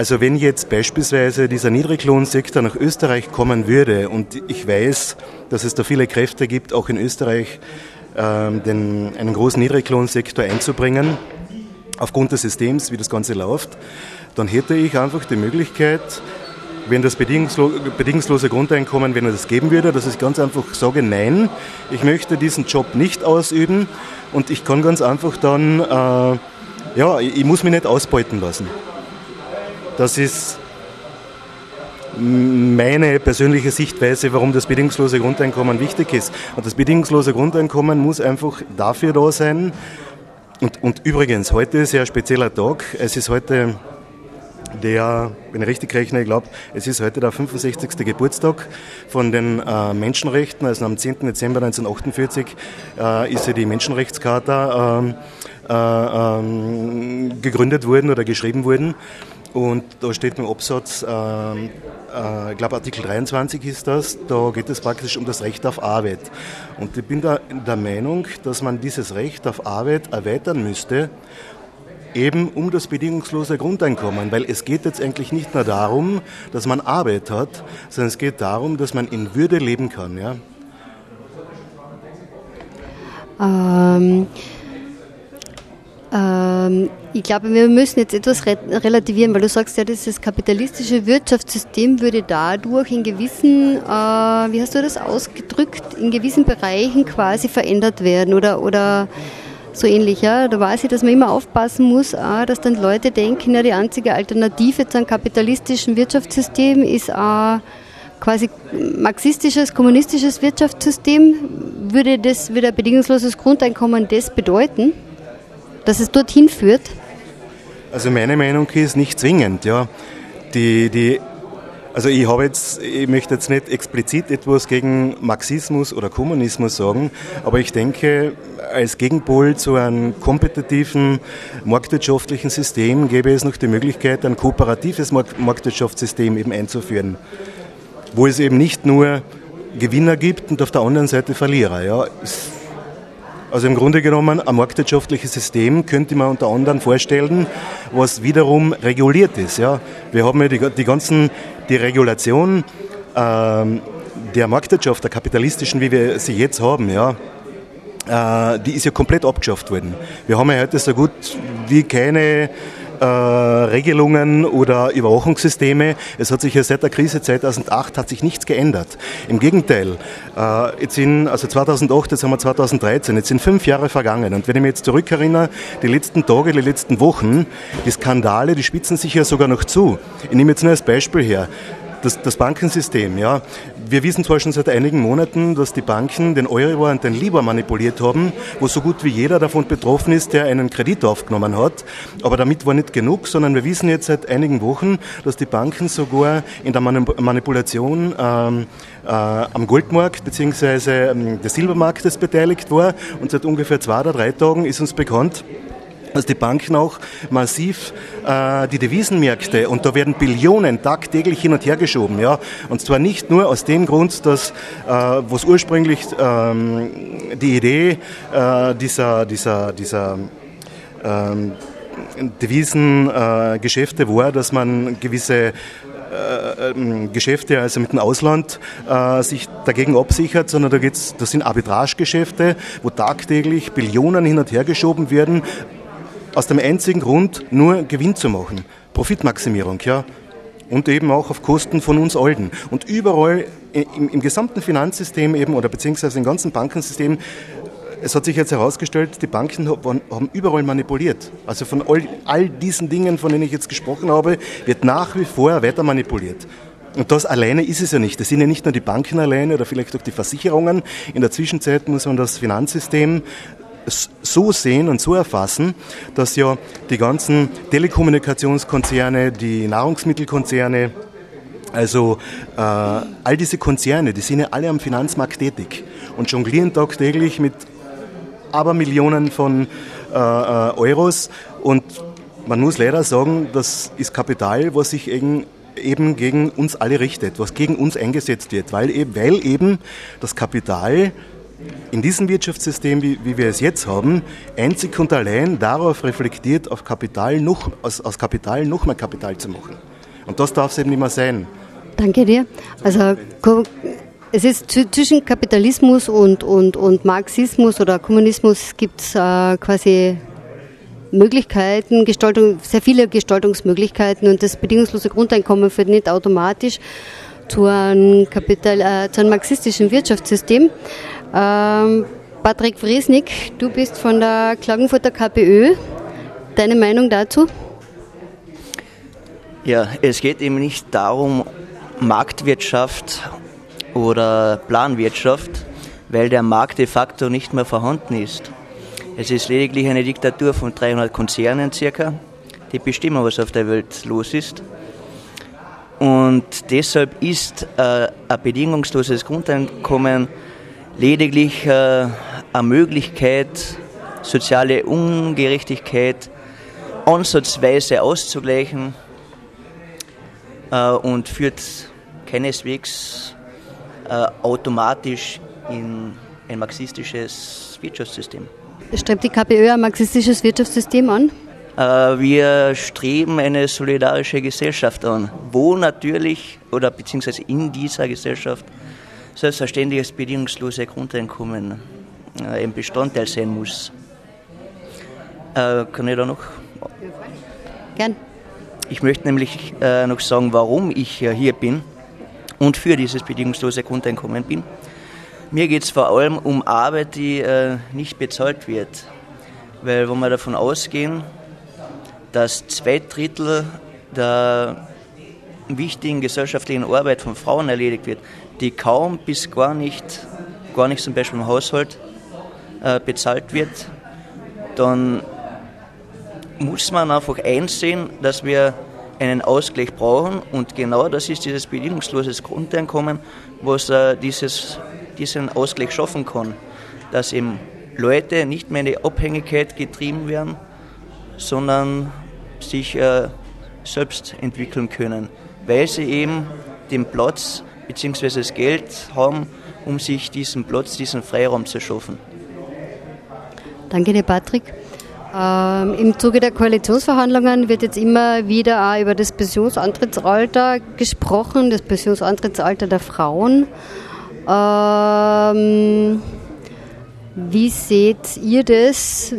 Speaker 5: also wenn jetzt beispielsweise dieser Niedriglohnsektor nach Österreich kommen würde und ich weiß, dass es da viele Kräfte gibt, auch in Österreich ähm, den, einen großen Niedriglohnsektor einzubringen, aufgrund des Systems, wie das Ganze läuft, dann hätte ich einfach die Möglichkeit, wenn das bedingungslo bedingungslose Grundeinkommen, wenn er das geben würde, dass ich ganz einfach sage, nein, ich möchte diesen Job nicht ausüben und ich kann ganz einfach dann, äh, ja, ich muss mich nicht ausbeuten lassen. Das ist meine persönliche Sichtweise, warum das bedingungslose Grundeinkommen wichtig ist. Und das bedingungslose Grundeinkommen muss einfach dafür da sein. Und, und übrigens, heute ist ja ein spezieller Tag. Es ist heute der, wenn ich richtig rechne, ich glaube, es ist heute der 65. Geburtstag von den äh, Menschenrechten. Also am 10. Dezember 1948 äh, ist ja die Menschenrechtscharta ähm, äh, ähm, gegründet worden oder geschrieben worden. Und da steht im Absatz, ähm, äh, ich glaube Artikel 23 ist das, da geht es praktisch um das Recht auf Arbeit. Und ich bin da der Meinung, dass man dieses Recht auf Arbeit erweitern müsste eben um das bedingungslose Grundeinkommen, weil es geht jetzt eigentlich nicht nur darum, dass man Arbeit hat, sondern es geht darum, dass man in Würde leben kann. Ja?
Speaker 2: Ähm, ich glaube, wir müssen jetzt etwas relativieren, weil du sagst ja, dieses kapitalistische Wirtschaftssystem würde dadurch in gewissen, äh, wie hast du das ausgedrückt, in gewissen Bereichen quasi verändert werden oder, oder so ähnlich. Ja? Da weiß ich, dass man immer aufpassen muss, auch, dass dann Leute denken, ja, die einzige Alternative zu einem kapitalistischen Wirtschaftssystem ist auch quasi marxistisches, kommunistisches Wirtschaftssystem. Würde, das, würde ein bedingungsloses Grundeinkommen das bedeuten, dass es dorthin führt?
Speaker 5: Also meine Meinung ist nicht zwingend. Ja. Die, die also ich habe jetzt, ich möchte jetzt nicht explizit etwas gegen Marxismus oder Kommunismus sagen, aber ich denke, als Gegenpol zu einem kompetitiven marktwirtschaftlichen System gäbe es noch die Möglichkeit, ein kooperatives Marktwirtschaftssystem eben einzuführen, wo es eben nicht nur Gewinner gibt und auf der anderen Seite Verlierer. Ja. Also im Grunde genommen ein marktwirtschaftliches System könnte man unter anderem vorstellen, was wiederum reguliert ist. Ja. Wir haben ja die, die ganzen, die Regulation ähm, der Marktwirtschaft, der kapitalistischen, wie wir sie jetzt haben, ja, äh, die ist ja komplett abgeschafft worden. Wir haben ja heute so gut wie keine äh, Regelungen oder Überwachungssysteme. Es hat sich ja seit der Krise 2008 hat sich nichts geändert. Im Gegenteil, äh, jetzt sind, also 2008, jetzt haben wir 2013, jetzt sind fünf Jahre vergangen. Und wenn ich mich jetzt zurückerinnere, die letzten Tage, die letzten Wochen, die Skandale, die spitzen sich ja sogar noch zu. Ich nehme jetzt nur als Beispiel her das, das Bankensystem, ja. Wir wissen zwar schon seit einigen Monaten, dass die Banken den Euribor und den Libor manipuliert haben, wo so gut wie jeder davon betroffen ist, der einen Kredit aufgenommen hat. Aber damit war nicht genug, sondern wir wissen jetzt seit einigen Wochen, dass die Banken sogar in der Manipulation ähm, äh, am Goldmarkt bzw. Ähm, des Silbermarktes beteiligt war. Und seit ungefähr zwei oder drei Tagen ist uns bekannt, dass die Banken auch massiv äh, die Devisenmärkte und da werden Billionen tagtäglich hin und her geschoben, ja. Und zwar nicht nur aus dem Grund, dass äh, was ursprünglich ähm, die Idee äh, dieser dieser dieser ähm, Devisengeschäfte war, dass man gewisse äh, ähm, Geschäfte, also mit dem Ausland, äh, sich dagegen absichert, sondern da geht's, das sind Arbitragegeschäfte, wo tagtäglich Billionen hin und her geschoben werden, aus dem einzigen Grund, nur Gewinn zu machen. Profitmaximierung, ja. Und eben auch auf Kosten von uns Alten. Und überall im, im gesamten Finanzsystem eben oder beziehungsweise im ganzen Bankensystem es hat sich jetzt herausgestellt, die Banken haben überall manipuliert. Also von all, all, diesen Dingen, von denen ich jetzt gesprochen habe, wird nach wie vor weiter manipuliert. Und das alleine ist es ja nicht. Das sind ja nicht nur die Banken alleine oder vielleicht auch die Versicherungen. In der Zwischenzeit muss man das Finanzsystem so sehen und so erfassen, dass ja die ganzen Telekommunikationskonzerne, die Nahrungsmittelkonzerne, also äh, all diese Konzerne, die sind ja alle am Finanzmarkt tätig und jonglieren tagtäglich mit Abermillionen von äh, äh, Euros und man muss leider sagen, das ist Kapital, was sich eben eben gegen uns alle richtet, was gegen uns eingesetzt wird, weil eben, weil eben das Kapital in diesem Wirtschaftssystem, wie, wie, wir es jetzt haben, einzig und allein darauf reflektiert, auf Kapital noch, aus, aus Kapital noch mehr Kapital zu machen. Und das darf es eben nicht mehr sein.
Speaker 2: Danke dir. Also es ist zwischen Kapitalismus und, und, und Marxismus oder Kommunismus gibt es äh, quasi Möglichkeiten, Gestaltung, sehr viele Gestaltungsmöglichkeiten und das bedingungslose Grundeinkommen führt nicht automatisch zu einem, Kapital, äh, zu einem marxistischen Wirtschaftssystem. Ähm, Patrick Friesnick, du bist von der Klagenfurter KPÖ. Deine Meinung dazu?
Speaker 3: Ja, es geht eben nicht darum, Marktwirtschaft oder Planwirtschaft, weil der Markt de facto nicht mehr vorhanden ist. Es ist lediglich eine Diktatur von 300 Konzernen circa, die bestimmen, was auf der Welt los ist. Und deshalb ist äh, ein bedingungsloses Grundeinkommen lediglich äh, eine Möglichkeit, soziale Ungerechtigkeit ansatzweise auszugleichen äh, und führt keineswegs äh, automatisch in ein marxistisches Wirtschaftssystem.
Speaker 2: Strebt die KPÖ ein marxistisches Wirtschaftssystem an?
Speaker 3: Äh, wir streben eine solidarische Gesellschaft an, wo natürlich oder beziehungsweise in dieser Gesellschaft selbstverständlich das bedingungslose Grundeinkommen äh, ein Bestandteil sein muss. Äh, kann ich da noch?
Speaker 2: Gern.
Speaker 3: Ich möchte nämlich noch sagen, warum ich hier bin und für dieses bedingungslose Grundeinkommen bin. Mir geht es vor allem um Arbeit, die nicht bezahlt wird. Weil wenn wir davon ausgehen, dass zwei Drittel der wichtigen gesellschaftlichen Arbeit von Frauen erledigt wird, die kaum bis gar nicht, gar nicht zum Beispiel im Haushalt äh, bezahlt wird, dann muss man einfach einsehen, dass wir einen Ausgleich brauchen. Und genau das ist dieses bedingungslose Grundeinkommen, was äh, dieses, diesen Ausgleich schaffen kann, dass eben Leute nicht mehr in die Abhängigkeit getrieben werden, sondern sich äh, selbst entwickeln können, weil sie eben den Platz bzw. das Geld haben, um sich diesen Platz, diesen Freiraum zu schaffen.
Speaker 2: Danke dir, Patrick. Ähm, Im Zuge der Koalitionsverhandlungen wird jetzt immer wieder auch über das Pensionsantrittsalter gesprochen, das Pensionsantrittsalter der Frauen. Ähm, wie seht ihr das?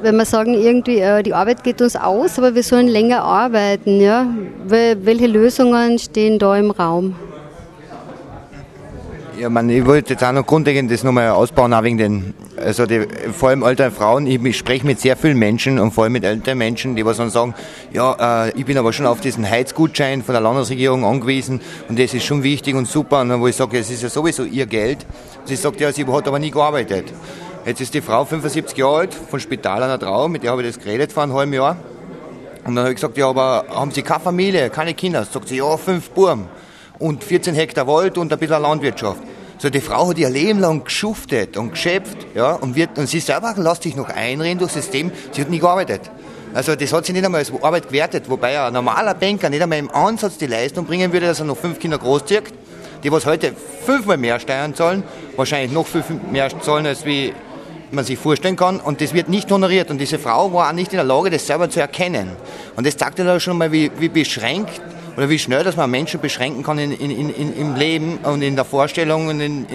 Speaker 2: wenn wir sagen, irgendwie äh, die Arbeit geht uns aus, aber wir sollen länger arbeiten, ja? Welche Lösungen stehen da im Raum?
Speaker 6: Ja, man, ich wollte jetzt auch noch grundlegend das nochmal ausbauen, auch wegen den, also die, vor allem älteren Frauen. Ich, spreche mit sehr vielen Menschen und vor allem mit älteren Menschen, die was dann sagen, ja, äh, ich bin aber schon auf diesen Heizgutschein von der Landesregierung angewiesen und das ist schon wichtig und super. Und dann, wo ich sage, es ist ja sowieso ihr Geld. Sie sagt, ja, sie hat aber nie gearbeitet. Jetzt ist die Frau 75 Jahre alt, von Spital einer Trau, mit der habe ich das geredet vor einem halben Jahr. Und dann habe ich gesagt, ja, aber haben Sie keine Familie, keine Kinder? Sagt sie, ja, fünf Burm und 14 Hektar Wald und ein bisschen Landwirtschaft. So, die Frau hat ihr Leben lang geschuftet und geschöpft, ja, und wird, und sie selber lässt sich noch einreden durchs System, sie hat nie gearbeitet. Also, das hat sie nicht einmal als Arbeit gewertet, wobei ein normaler Banker nicht einmal im Ansatz die Leistung bringen würde, dass er noch fünf Kinder großzieht, die was heute fünfmal mehr Steuern zahlen, wahrscheinlich noch fünf mehr zahlen als wie man sich vorstellen kann. Und das wird nicht honoriert. Und diese Frau war auch nicht in der Lage, das selber zu erkennen. Und das zeigt ja schon mal, wie, wie beschränkt oder wie schnell, dass man Menschen beschränken kann in, in, in, im Leben und in der Vorstellung und in,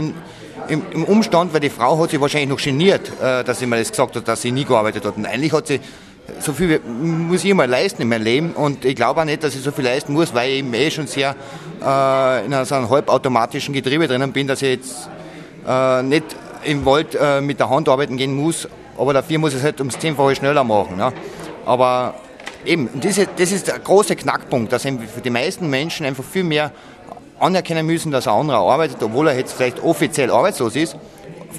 Speaker 6: im, im, Umstand, weil die Frau hat sich wahrscheinlich noch geniert, äh, dass sie mir das gesagt hat, dass sie nie gearbeitet hat. Und eigentlich hat sie so viel muss ich mal leisten in meinem Leben und ich glaube auch nicht, dass ich so viel leisten muss, weil ich eben eh schon sehr äh, in so einem halbautomatischen Getriebe drinnen bin, dass ich jetzt äh, nicht im Wald äh, mit der Hand arbeiten gehen muss, aber dafür muss ich es halt ums Zehnfache schneller machen. Ne? Aber eben, diese, das ist der große Knackpunkt, dass die meisten Menschen einfach viel mehr anerkennen müssen, dass ein anderer arbeitet, obwohl er jetzt vielleicht offiziell arbeitslos ist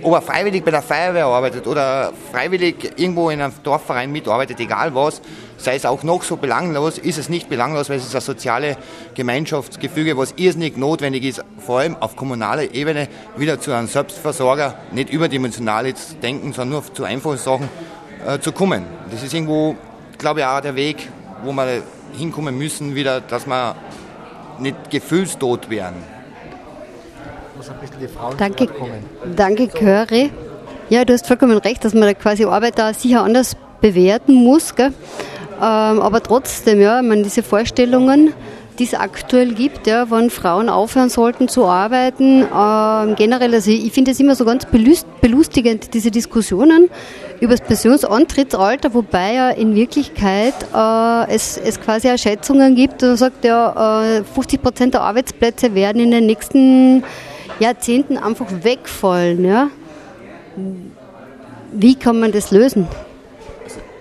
Speaker 6: ob er freiwillig bei der Feuerwehr arbeitet oder freiwillig irgendwo in einem Dorfverein mitarbeitet, egal was, sei es auch noch so belanglos, ist es nicht belanglos, weil es ist ein soziale Gemeinschaftsgefüge, was irrsinnig notwendig ist, vor allem auf kommunaler Ebene wieder zu einem Selbstversorger, nicht überdimensional jetzt denken, sondern nur zu einfachen Sachen äh, zu kommen. Das ist irgendwo, glaube ich, auch der Weg, wo wir hinkommen müssen, wieder, dass wir nicht gefühlstot werden
Speaker 2: muss ein bisschen die Frauen Danke, danke Curry. Ja, du hast vollkommen recht, dass man da quasi Arbeit da sicher anders bewerten muss. Gell? Ähm, aber trotzdem, ja, ich meine, diese Vorstellungen, die es aktuell gibt, ja, wann Frauen aufhören sollten zu arbeiten, ähm, generell, also ich finde es immer so ganz belustigend, diese Diskussionen über das Pensionsantrittsalter, wobei ja in Wirklichkeit äh, es, es quasi auch Schätzungen gibt, da sagt ja, äh, 50 Prozent der Arbeitsplätze werden in den nächsten Jahrzehnten einfach wegfallen. Ja? Wie kann man das lösen?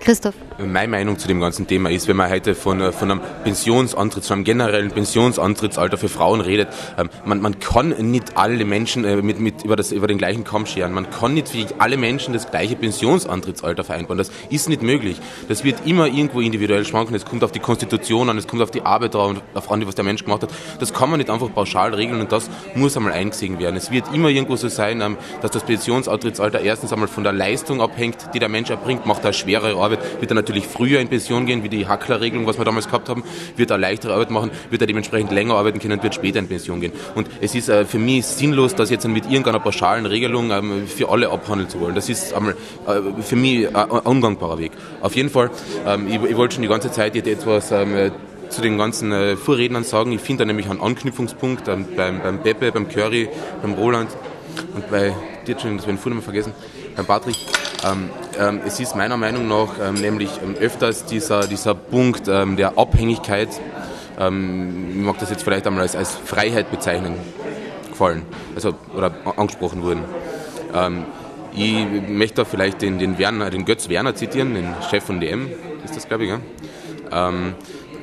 Speaker 2: Christoph?
Speaker 7: Meine Meinung zu dem ganzen Thema ist, wenn man heute von, äh, von einem Pensionsantritt, von einem generellen Pensionsantrittsalter für Frauen redet, ähm, man, man kann nicht alle Menschen äh, mit, mit über, das, über den gleichen Kamm scheren. Man kann nicht für alle Menschen das gleiche Pensionsantrittsalter vereinbaren. Das ist nicht möglich. Das wird immer irgendwo individuell schwanken. Es kommt auf die Konstitution an, es kommt auf die Arbeit an, auf an, was der Mensch gemacht hat. Das kann man nicht einfach pauschal regeln und das muss einmal eingesehen werden. Es wird immer irgendwo so sein, ähm, dass das Pensionsantrittsalter erstens einmal von der Leistung abhängt, die der Mensch erbringt, macht er schwerere Arbeit, wird er natürlich früher in Pension gehen, wie die Hacklerregelung, was wir damals gehabt haben, wird er leichtere Arbeit machen, wird er dementsprechend länger arbeiten können, wird später in Pension gehen. Und es ist äh, für mich sinnlos, das jetzt mit irgendeiner pauschalen Regelung ähm, für alle abhandeln zu wollen. Das ist einmal äh, für mich ein ungangbarer Weg. Auf jeden Fall, ähm, ich, wollte schon die ganze Zeit jetzt etwas ähm, zu den ganzen äh, Vorrednern sagen. Ich finde da nämlich einen Anknüpfungspunkt ähm, beim, beim Pepe, beim Curry, beim Roland und bei dir, Entschuldigung, das wir den Vornamen vergessen, beim Patrick. Ähm, ähm, es ist meiner Meinung nach ähm, nämlich ähm, öfters dieser, dieser Punkt ähm, der Abhängigkeit, ähm, ich mag das jetzt vielleicht einmal als, als Freiheit bezeichnen, gefallen, also, oder angesprochen wurden. ich möchte da vielleicht den, den, Werner, den Götz Werner zitieren, den Chef von DM, ist das glaube ich, ja?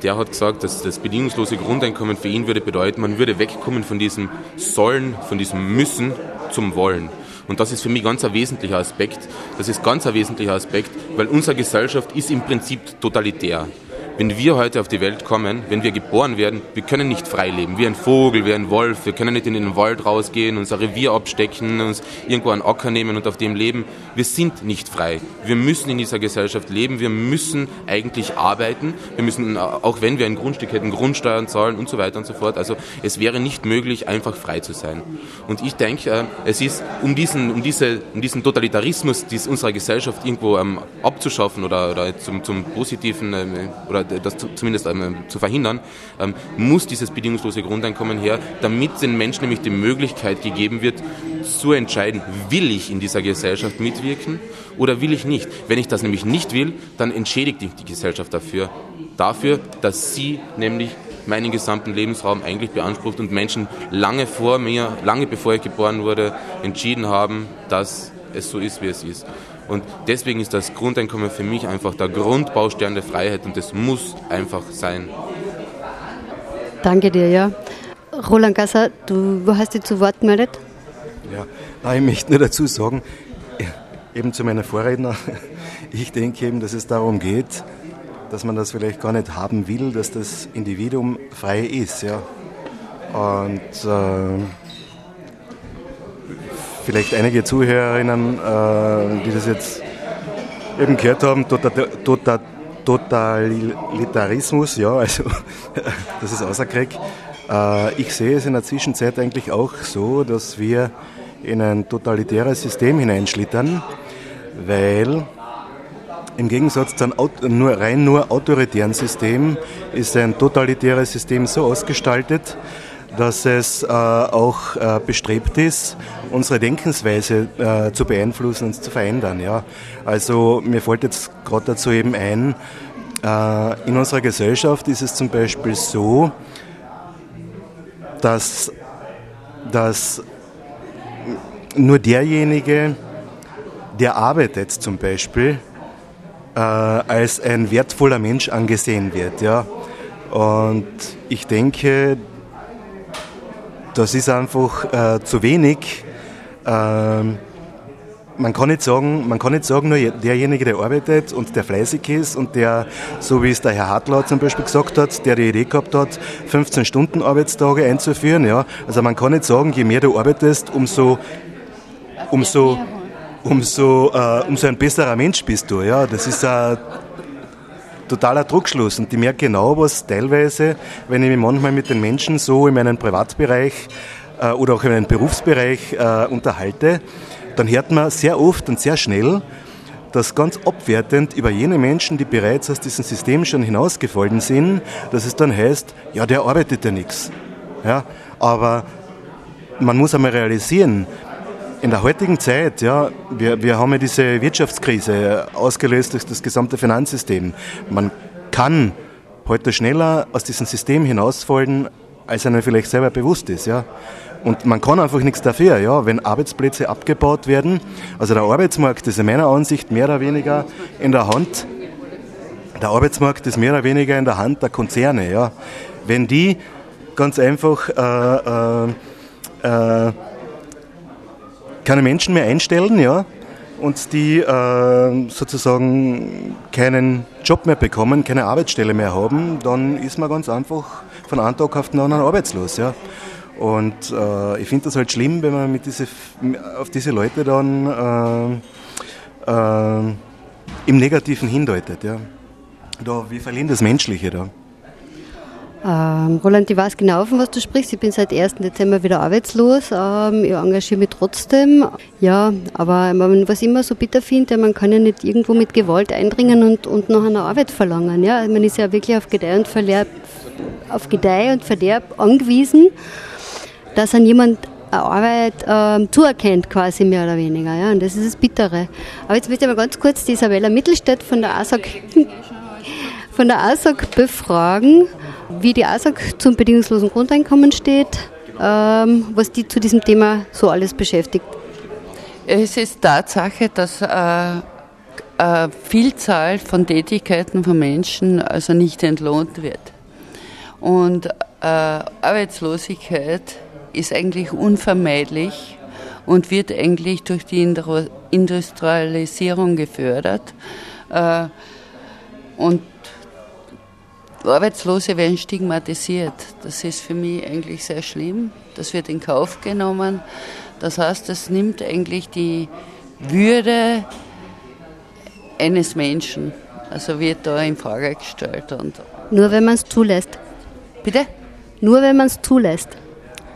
Speaker 7: der hat gesagt, dass das bedingungslose Grundeinkommen für ihn würde bedeuten, man würde wegkommen von diesem Sollen, von diesem Müssen zum Wollen. Und das ist für mich ganz ein wesentlicher Aspekt. Das ist ganz ein wesentlicher Aspekt, weil unsere Gesellschaft ist im Prinzip totalitär. Wenn wir heute auf die Welt kommen, wenn wir geboren werden, wir können nicht frei leben, wie ein Vogel, wie ein Wolf, wir können nicht in den Wald rausgehen, unser Revier abstecken, uns irgendwo einen Acker nehmen und auf dem leben. Wir sind nicht frei. Wir müssen in dieser Gesellschaft leben, wir müssen eigentlich arbeiten, wir müssen, auch wenn wir ein Grundstück hätten, Grundsteuern zahlen und so weiter und so fort. Also es wäre nicht möglich, einfach frei zu sein. Und ich denke, äh, es ist, um diesen, um diese, um diesen Totalitarismus unserer Gesellschaft irgendwo ähm, abzuschaffen oder, oder zum, zum Positiven ähm, oder das zumindest ähm, zu verhindern, ähm, muss dieses bedingungslose Grundeinkommen her, damit den Menschen nämlich die Möglichkeit gegeben wird, zu entscheiden, will ich in dieser Gesellschaft mitwirken oder will ich nicht. Wenn ich das nämlich nicht will, dann entschädigt die Gesellschaft dafür, dafür, dass sie nämlich meinen gesamten Lebensraum eigentlich beansprucht und Menschen lange vor mir, lange bevor ich geboren wurde, entschieden haben, dass es so ist, wie es ist. Und deswegen ist das Grundeinkommen für mich einfach der Grundbaustein der Freiheit und das muss einfach sein.
Speaker 2: Danke dir, ja. Roland Gasser, du hast dich zu Wort gemeldet?
Speaker 5: Ja, ich möchte nur dazu sagen, eben zu meiner Vorredner, ich denke eben, dass es darum geht, dass man das vielleicht gar nicht haben will, dass das Individuum frei ist. Ja. Und äh, vielleicht einige Zuhörerinnen, äh, die das jetzt eben gehört haben, tota-, tota-, Totalitarismus, ja, also das ist außer Krieg. Äh, ich sehe es in der Zwischenzeit eigentlich auch so, dass wir in ein totalitäres System hineinschlittern, weil im Gegensatz zu einem nur, rein nur autoritären System ist ein totalitäres System so ausgestaltet, dass es äh, auch äh, bestrebt ist, unsere Denkensweise äh, zu beeinflussen und zu verändern. Ja. Also mir fällt jetzt gerade dazu eben ein, äh, in unserer Gesellschaft ist es zum Beispiel so, dass, dass nur derjenige, der arbeitet zum Beispiel, äh, als ein wertvoller Mensch angesehen wird. Ja. Und ich denke, das ist einfach äh, zu wenig. Ähm, man kann nicht sagen, man kann nicht sagen, nur derjenige, der arbeitet und der fleißig ist und der, so wie es der Herr Hartler zum Beispiel gesagt hat, der die Idee gehabt hat, 15 Stunden Arbeitstage einzuführen, ja. Also man kann nicht sagen, je mehr du arbeitest, umso, umso, umso, äh, umso ein besserer Mensch bist du, ja. Das ist ein totaler Druckschluss. Und ich merke genau, was teilweise, wenn ich mich manchmal mit den Menschen so in meinem Privatbereich äh, oder auch in meinem Berufsbereich äh, unterhalte, dann hört man sehr oft und sehr schnell, dass ganz abwertend über jene Menschen, die bereits aus diesem System schon hinausgefallen sind, dass es dann heißt, ja, der arbeitet ja nichts. Ja, aber man muss einmal realisieren, in der heutigen Zeit, ja, wir, wir haben ja diese Wirtschaftskrise ausgelöst durch das gesamte Finanzsystem. Man kann heute schneller aus diesem System hinausfallen, als einem vielleicht selber bewusst ist, ja. Und man kann einfach nichts dafür, ja, wenn Arbeitsplätze abgebaut werden. Also der Arbeitsmarkt ist in meiner Ansicht mehr oder weniger in der Hand der Arbeitsmarkt ist mehr oder weniger in der Hand der Konzerne. Ja. Wenn die ganz einfach äh, äh, äh, keine Menschen mehr einstellen, ja, und die äh, sozusagen keinen Job mehr bekommen, keine Arbeitsstelle mehr haben, dann ist man ganz einfach von einem Tag auf den anderen arbeitslos. Ja. Und äh, ich finde das halt schlimm, wenn man mit diese, auf diese Leute dann äh, äh, im Negativen hindeutet. Ja. Da, wir verlieren das Menschliche da.
Speaker 2: Ähm, Roland, ich weiß genau, von was du sprichst. Ich bin seit 1. Dezember wieder arbeitslos. Ähm, ich engagiere mich trotzdem. Ja, aber man, was ich immer so bitter finde, man kann ja nicht irgendwo mit Gewalt eindringen und, und nach einer Arbeit verlangen. Ja? Man ist ja wirklich auf Gedeih und Verderb, auf Gedeih und Verderb angewiesen, dass an jemand eine Arbeit ähm, zuerkennt, quasi mehr oder weniger. Ja? Und das ist das Bittere. Aber jetzt möchte ich mal ganz kurz die Isabella Mittelstädt von der ASAG, von der ASAG befragen wie die ASAG zum bedingungslosen Grundeinkommen steht, ähm, was die zu diesem Thema so alles beschäftigt.
Speaker 4: Es ist Tatsache, dass äh, eine Vielzahl von Tätigkeiten von Menschen also nicht entlohnt wird. Und äh, Arbeitslosigkeit ist eigentlich unvermeidlich und wird eigentlich durch die Industrialisierung gefördert. Äh, und Arbeitslose werden stigmatisiert. Das ist für mich eigentlich sehr schlimm. Das wird in Kauf genommen. Das heißt, es nimmt eigentlich die Würde eines Menschen, also wird da in Frage gestellt. Und
Speaker 2: Nur wenn man es zulässt.
Speaker 4: Bitte?
Speaker 2: Nur wenn man es zulässt.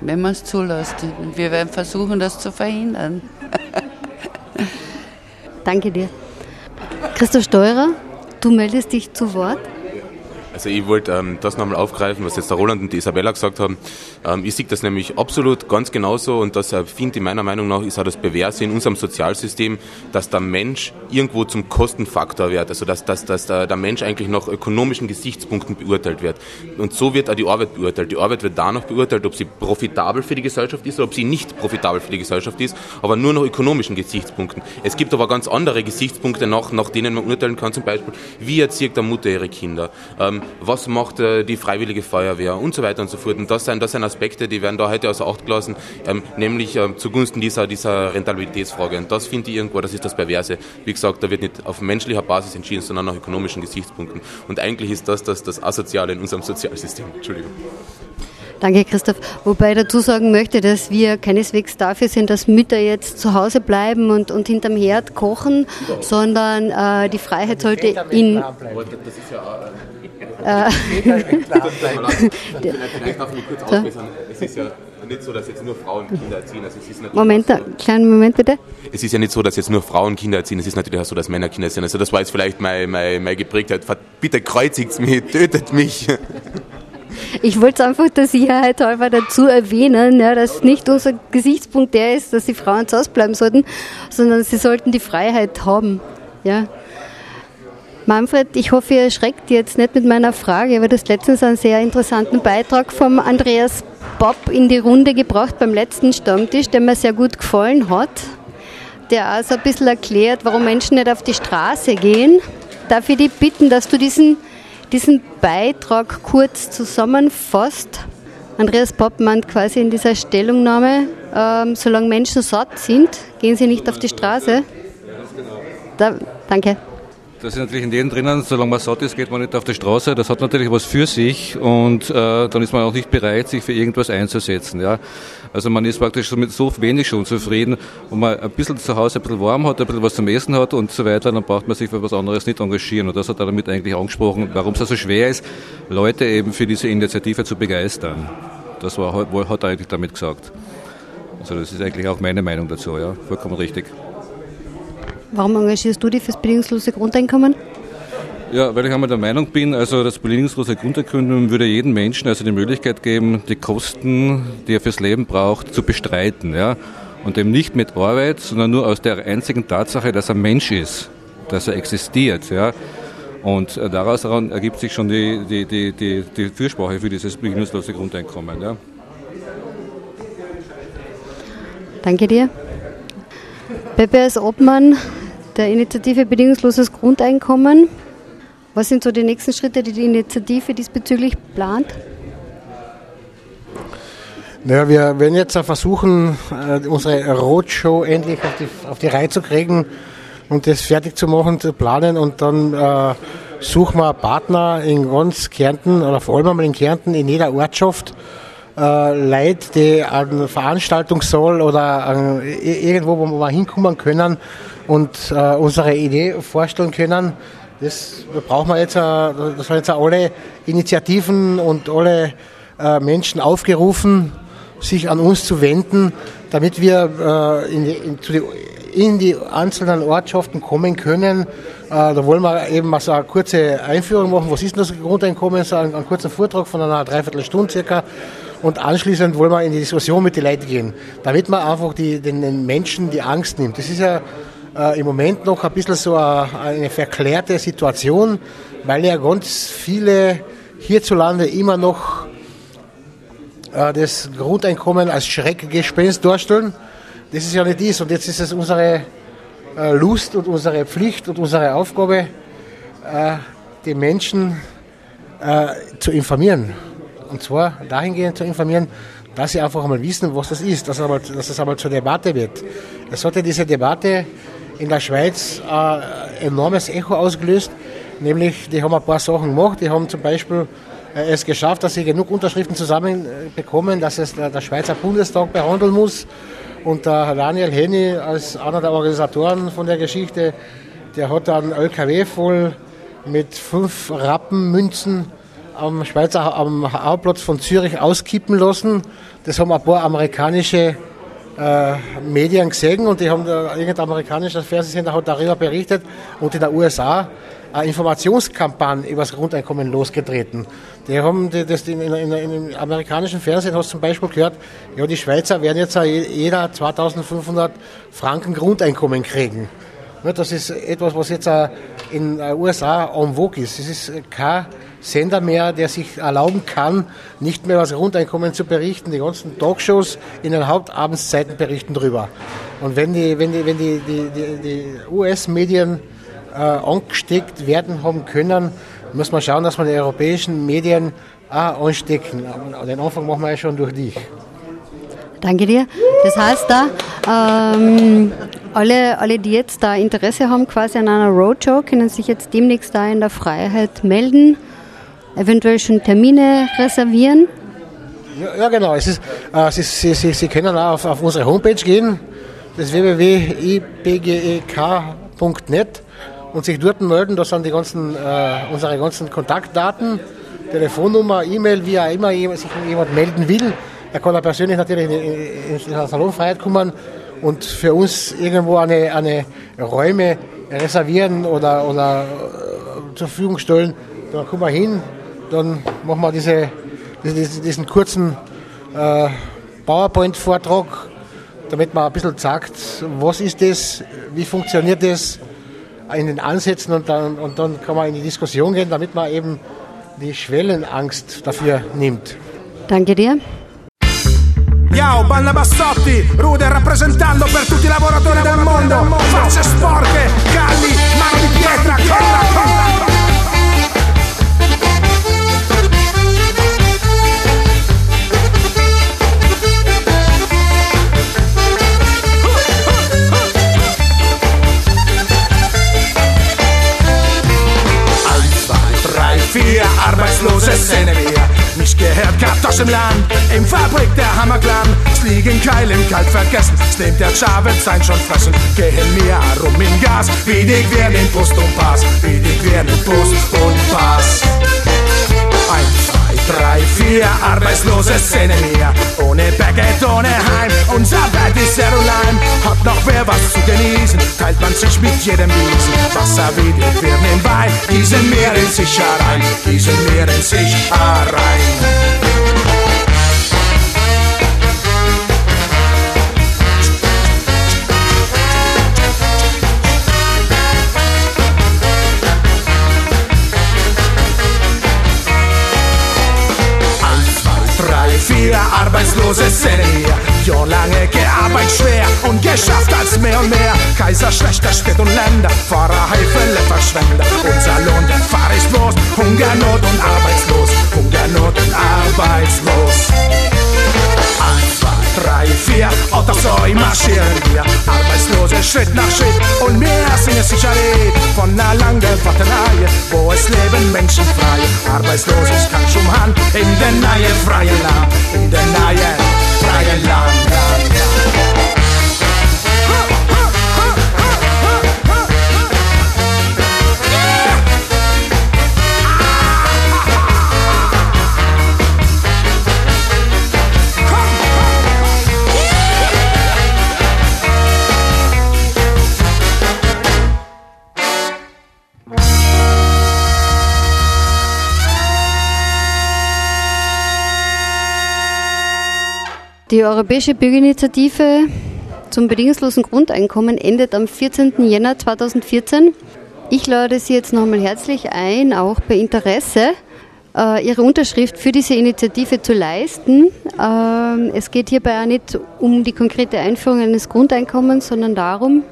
Speaker 4: Wenn man es zulässt. Wir werden versuchen, das zu verhindern.
Speaker 2: Danke dir. Christoph Steurer, du meldest dich zu Wort.
Speaker 7: Also ich wollte ähm, das nochmal aufgreifen, was jetzt der Roland und die Isabella gesagt haben. Ähm, ich sehe das nämlich absolut ganz genauso und das äh, finde ich meiner Meinung nach ist auch das Perverse in unserem Sozialsystem, dass der Mensch irgendwo zum Kostenfaktor wird, also dass, dass, dass der, der Mensch eigentlich nach ökonomischen Gesichtspunkten beurteilt wird. Und so wird auch die Arbeit beurteilt. Die Arbeit wird danach beurteilt, ob sie profitabel für die Gesellschaft ist oder ob sie nicht profitabel für die Gesellschaft ist, aber nur nach ökonomischen Gesichtspunkten. Es gibt aber ganz andere Gesichtspunkte, nach, nach denen man urteilen kann, zum Beispiel, wie erzieht der Mutter ihre Kinder. Ähm, was macht äh, die Freiwillige Feuerwehr und so weiter und so fort. Und das sind, das sind Aspekte, die werden da heute außer Acht gelassen, ähm, nämlich ähm, zugunsten dieser, dieser Rentabilitätsfrage. Und das finde ich irgendwo, das ist das Perverse. Wie gesagt, da wird nicht auf menschlicher Basis entschieden, sondern nach ökonomischen Gesichtspunkten. Und eigentlich ist das das, das Asoziale in unserem Sozialsystem. Entschuldigung.
Speaker 2: Danke, Christoph. Wobei ich dazu sagen möchte, dass wir keineswegs dafür sind, dass Mütter jetzt zu Hause bleiben und, und hinterm Herd kochen, sondern äh, die Freiheit sollte in. Das ist ja
Speaker 7: äh, Vielleicht darf ich kurz ausbessern. Es ist ja nicht so, dass jetzt nur Frauen Kinder erziehen. Also es ist
Speaker 2: Moment, so, kleinen Moment bitte.
Speaker 7: Es ist ja nicht so, dass jetzt nur Frauen Kinder erziehen. Es ist natürlich auch so, dass Männer Kinder sind. Also das war jetzt vielleicht meine, meine, meine Geprägtheit. Bitte kreuzigt mich, tötet mich.
Speaker 2: Ich wollte es einfach der Sicherheit halber dazu erwähnen, ja, dass nicht unser Gesichtspunkt der ist, dass die Frauen zu Hause bleiben sollten, sondern sie sollten die Freiheit haben. Ja. Manfred, ich hoffe, ihr erschreckt jetzt nicht mit meiner Frage, aber das letztens einen sehr interessanten Beitrag vom Andreas Bob in die Runde gebracht beim letzten Stammtisch, der mir sehr gut gefallen hat, der also ein bisschen erklärt, warum Menschen nicht auf die Straße gehen. Darf ich dich bitten, dass du diesen, diesen Beitrag kurz zusammenfasst? Andreas Bob meint quasi in dieser Stellungnahme, ähm, solange Menschen satt sind, gehen sie nicht auf die Straße. Da, danke.
Speaker 8: Das ist natürlich in denen drinnen, solange man satt ist, geht man nicht auf die Straße. Das hat natürlich was für sich und äh, dann ist man auch nicht bereit, sich für irgendwas einzusetzen. Ja? Also man ist praktisch mit so wenig schon zufrieden und man ein bisschen zu Hause ein bisschen warm hat, ein bisschen was zum Essen hat und so weiter, dann braucht man sich für was anderes nicht engagieren. Und das hat er damit eigentlich angesprochen, warum es so also schwer ist, Leute eben für diese Initiative zu begeistern. Das war, hat er eigentlich damit gesagt. Also das ist eigentlich auch meine Meinung dazu, ja, vollkommen richtig.
Speaker 2: Warum engagierst du dich fürs bedingungslose Grundeinkommen?
Speaker 8: Ja, weil ich einmal der Meinung bin, also das bedingungslose Grundeinkommen würde jedem Menschen also die Möglichkeit geben, die Kosten, die er fürs Leben braucht, zu bestreiten. Ja? Und eben nicht mit Arbeit, sondern nur aus der einzigen Tatsache, dass er Mensch ist, dass er existiert. Ja? Und äh, daraus ergibt sich schon die, die, die, die, die Fürsprache für dieses bedingungslose Grundeinkommen. Ja?
Speaker 2: Danke dir. Pepe als Obmann der Initiative Bedingungsloses Grundeinkommen. Was sind so die nächsten Schritte, die die Initiative diesbezüglich plant?
Speaker 10: Naja, wir werden jetzt versuchen, äh, unsere Roadshow endlich auf die, auf die Reihe zu kriegen und das fertig zu machen, zu planen und dann äh, suchen wir Partner in ganz Kärnten oder vor allem in Kärnten in jeder Ortschaft, Leute, die an Veranstaltungssaal oder äh, irgendwo, wo wir hinkommen können und äh, unsere Idee vorstellen können. Das brauchen wir jetzt, äh, das haben jetzt alle Initiativen und alle äh, Menschen aufgerufen, sich an uns zu wenden, damit wir äh, in die, in, die, in, die, einzelnen Ortschaften kommen können. Äh, da wollen wir eben mal so eine kurze Einführung machen. Was ist denn das Grundeinkommen? So einen, einen kurzen Vortrag von einer Dreiviertelstunde circa. Und anschließend wollen wir in die Diskussion mit den Leuten gehen, damit man einfach die, den Menschen die Angst nimmt. Das ist ja äh, im Moment noch ein bisschen so eine, eine verklärte Situation, weil ja ganz viele hierzulande immer noch äh, das Grundeinkommen als Schreckgespenst darstellen. Das ist ja nicht dies. Und jetzt ist es unsere äh, Lust und unsere Pflicht und unsere Aufgabe, äh, die Menschen äh, zu informieren. Und zwar dahingehend zu informieren, dass sie einfach einmal wissen, was das ist, dass, aber, dass das einmal zur Debatte wird. Es hatte diese Debatte in der Schweiz äh, enormes Echo ausgelöst, nämlich die haben ein paar Sachen gemacht. Die haben zum Beispiel äh, es geschafft, dass sie genug Unterschriften zusammenbekommen, dass es der, der Schweizer Bundestag behandeln muss. Und der Daniel Henny als einer der Organisatoren von der Geschichte, der hat dann LKW voll mit fünf Rappenmünzen am Schweizer am Hauptplatz von Zürich auskippen lassen. Das haben ein paar amerikanische äh, Medien gesehen und die haben irgendein amerikanischer Fernsehsender hat darüber berichtet und in den USA eine Informationskampagne über das Grundeinkommen losgetreten. Die haben die, das in, in, in, in amerikanischen Fernsehen hast zum Beispiel gehört, ja die Schweizer werden jetzt jeder 2.500 Franken Grundeinkommen kriegen. Das ist etwas, was jetzt in den USA en vogue ist. Es ist kein Sender mehr, der sich erlauben kann, nicht mehr das Grundeinkommen zu berichten. Die ganzen Talkshows in den Hauptabendszeiten berichten darüber. Und wenn die, wenn die, wenn die, die, die, die US-Medien äh, angesteckt werden haben können, muss man schauen, dass wir die europäischen Medien auch anstecken. Den Anfang machen wir ja schon durch dich.
Speaker 2: Danke dir. Das heißt da, ähm, alle, alle, die jetzt da Interesse haben quasi an einer Roadshow, können sich jetzt demnächst da in der Freiheit melden, eventuell schon Termine reservieren.
Speaker 10: Ja, genau. Ist, äh, Sie, Sie, Sie, Sie, können auch auf, auf unsere Homepage gehen, das www.ibgek.net und sich dort melden. Da sind die ganzen, äh, unsere ganzen Kontaktdaten, Telefonnummer, E-Mail, wie auch immer sich jemand melden will. Er kann auch persönlich natürlich in, der Salonfreiheit kommen und für uns irgendwo eine, eine Räume reservieren oder, oder äh, zur Verfügung stellen. Dann kommen wir hin, dann machen wir diese, diesen, diesen kurzen äh, PowerPoint-Vortrag, damit man ein bisschen sagt, was ist das, wie funktioniert das in den Ansätzen und dann, und dann kann man in die Diskussion gehen, damit man eben die Schwellenangst dafür nimmt.
Speaker 2: Danke dir.
Speaker 12: Yo, Banda Bassotti, Rude rappresentando per tutti i lavoratori del mondo. Facce sporche, calli, mano di pietra, colla, colla. Vier arbeitslose Szene mehr. Nicht gehört Kartosch im Land, im Fabrik der Hammerclan. Es liegen Keil im Kalt vergessen, es nimmt der Chavez sein schon fressen. Gehen mir rum in Gas, wie dick werden in Brust und Pass, wie dick werden in Brust und Pass. Zwei, drei, vier arbeitslose Szene mehr. Ohne Baguette, ohne Heim, unser Bett ist sehr allein. Hat noch wer was zu genießen, teilt man sich mit jedem Wiesen. Wasser wie die im Wein, diesen Meer in sich herein, diesen Meer in sich herein. Vier arbeitslose Szene hier. Jahrelange gearbeitet schwer und geschafft als mehr und mehr. Kaiser schlechter Städte und Länder, Pfarrer Heifele Verschwender. Unser Lohn, der Fahr ist los, Hungernot und arbeitslos, Hungernot und arbeitslos. Drei, vier, Otto so marschieren wir. Arbeitslose Schritt nach Schritt und mehr singen sicher Lied von einer langen Wartenreihe, wo es leben Menschen frei. Arbeitslos ist kein Schumhahn in der neue freien Land, in der neue freien Land.
Speaker 2: Die Europäische Bürgerinitiative zum bedingungslosen Grundeinkommen endet am 14. Jänner 2014. Ich lade Sie jetzt nochmal herzlich ein, auch bei Interesse äh, Ihre Unterschrift für diese Initiative zu leisten. Ähm, es geht hierbei auch nicht um die konkrete Einführung eines Grundeinkommens, sondern darum,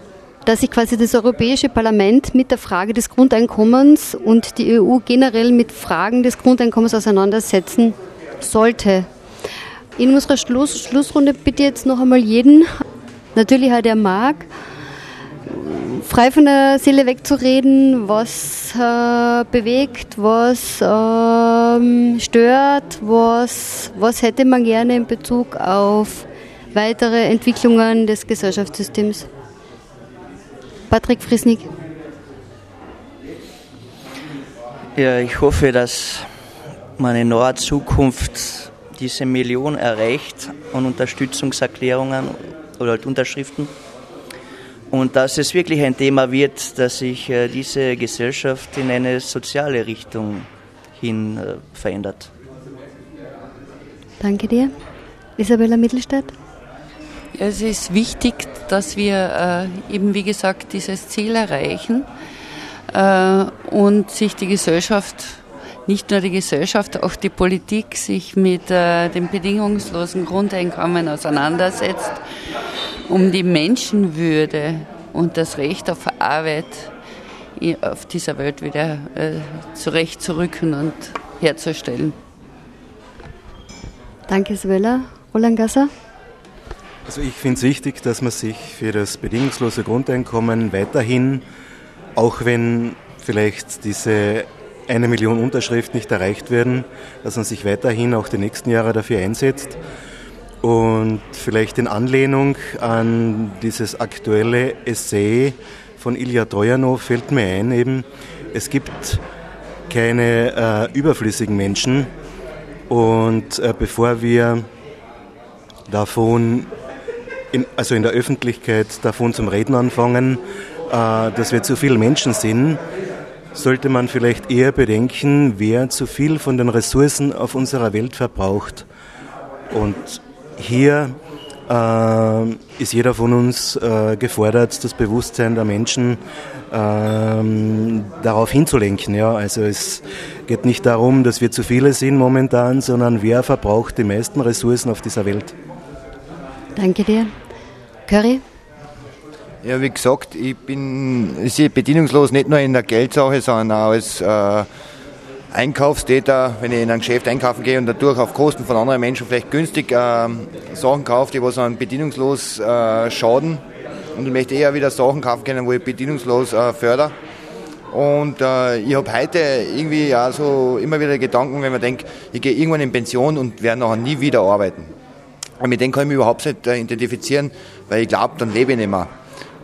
Speaker 2: dass sich quasi das Europäische Parlament mit der Frage des Grundeinkommens und die EU generell mit Fragen des Grundeinkommens auseinandersetzen sollte. In unserer Schluss, Schlussrunde bitte jetzt noch einmal jeden, natürlich auch der mag, frei von der Seele wegzureden, was äh, bewegt, was äh, stört, was, was hätte man gerne in Bezug auf weitere Entwicklungen des Gesellschaftssystems. Patrick Frisnig.
Speaker 3: Ja, ich hoffe, dass man in naher Zukunft diese Million erreicht an Unterstützungserklärungen oder halt Unterschriften. Und dass es wirklich ein Thema wird, dass sich äh, diese Gesellschaft in eine soziale Richtung hin äh, verändert.
Speaker 2: Danke dir. Isabella Mittelstadt.
Speaker 4: Ja, es ist wichtig, dass wir äh, eben, wie gesagt, dieses Ziel erreichen äh, und sich die Gesellschaft nicht nur die Gesellschaft, auch die Politik sich mit äh, dem bedingungslosen Grundeinkommen auseinandersetzt, um die Menschenwürde und das Recht auf Arbeit auf dieser Welt wieder äh, zurechtzurücken und herzustellen.
Speaker 2: Danke, Svella. Roland Gasser?
Speaker 5: Also ich finde es wichtig, dass man sich für das bedingungslose Grundeinkommen weiterhin, auch wenn vielleicht diese eine Million Unterschriften nicht erreicht werden, dass man sich weiterhin auch die nächsten Jahre dafür einsetzt. Und vielleicht in Anlehnung an dieses aktuelle Essay von Ilya Trojanow fällt mir ein, eben, es gibt keine äh, überflüssigen Menschen. Und äh, bevor wir davon, in, also in der Öffentlichkeit davon zum Reden anfangen, äh, dass wir zu viele Menschen sind, sollte man vielleicht eher bedenken, wer zu viel von den Ressourcen auf unserer Welt verbraucht. Und hier äh, ist jeder von uns äh, gefordert, das Bewusstsein der Menschen äh, darauf hinzulenken. Ja? Also es geht nicht darum, dass wir zu viele sind momentan, sondern wer verbraucht die meisten Ressourcen auf dieser Welt.
Speaker 2: Danke dir. Curry?
Speaker 6: Ja, wie gesagt, ich bin sehe bedienungslos nicht nur in der Geldsache, sondern auch als äh, Einkaufstäter, wenn ich in ein Geschäft einkaufen gehe und dadurch auf Kosten von anderen Menschen vielleicht günstig äh, Sachen kaufe, die was an bedienungslos äh, schaden. Und ich möchte eher wieder Sachen kaufen können, wo ich bedienungslos äh, fördere. Und äh, ich habe heute irgendwie ja so immer wieder Gedanken, wenn man denkt, ich gehe irgendwann in Pension und werde nachher nie wieder arbeiten. Und mit dem kann ich mich überhaupt nicht äh, identifizieren, weil ich glaube, dann lebe ich nicht mehr.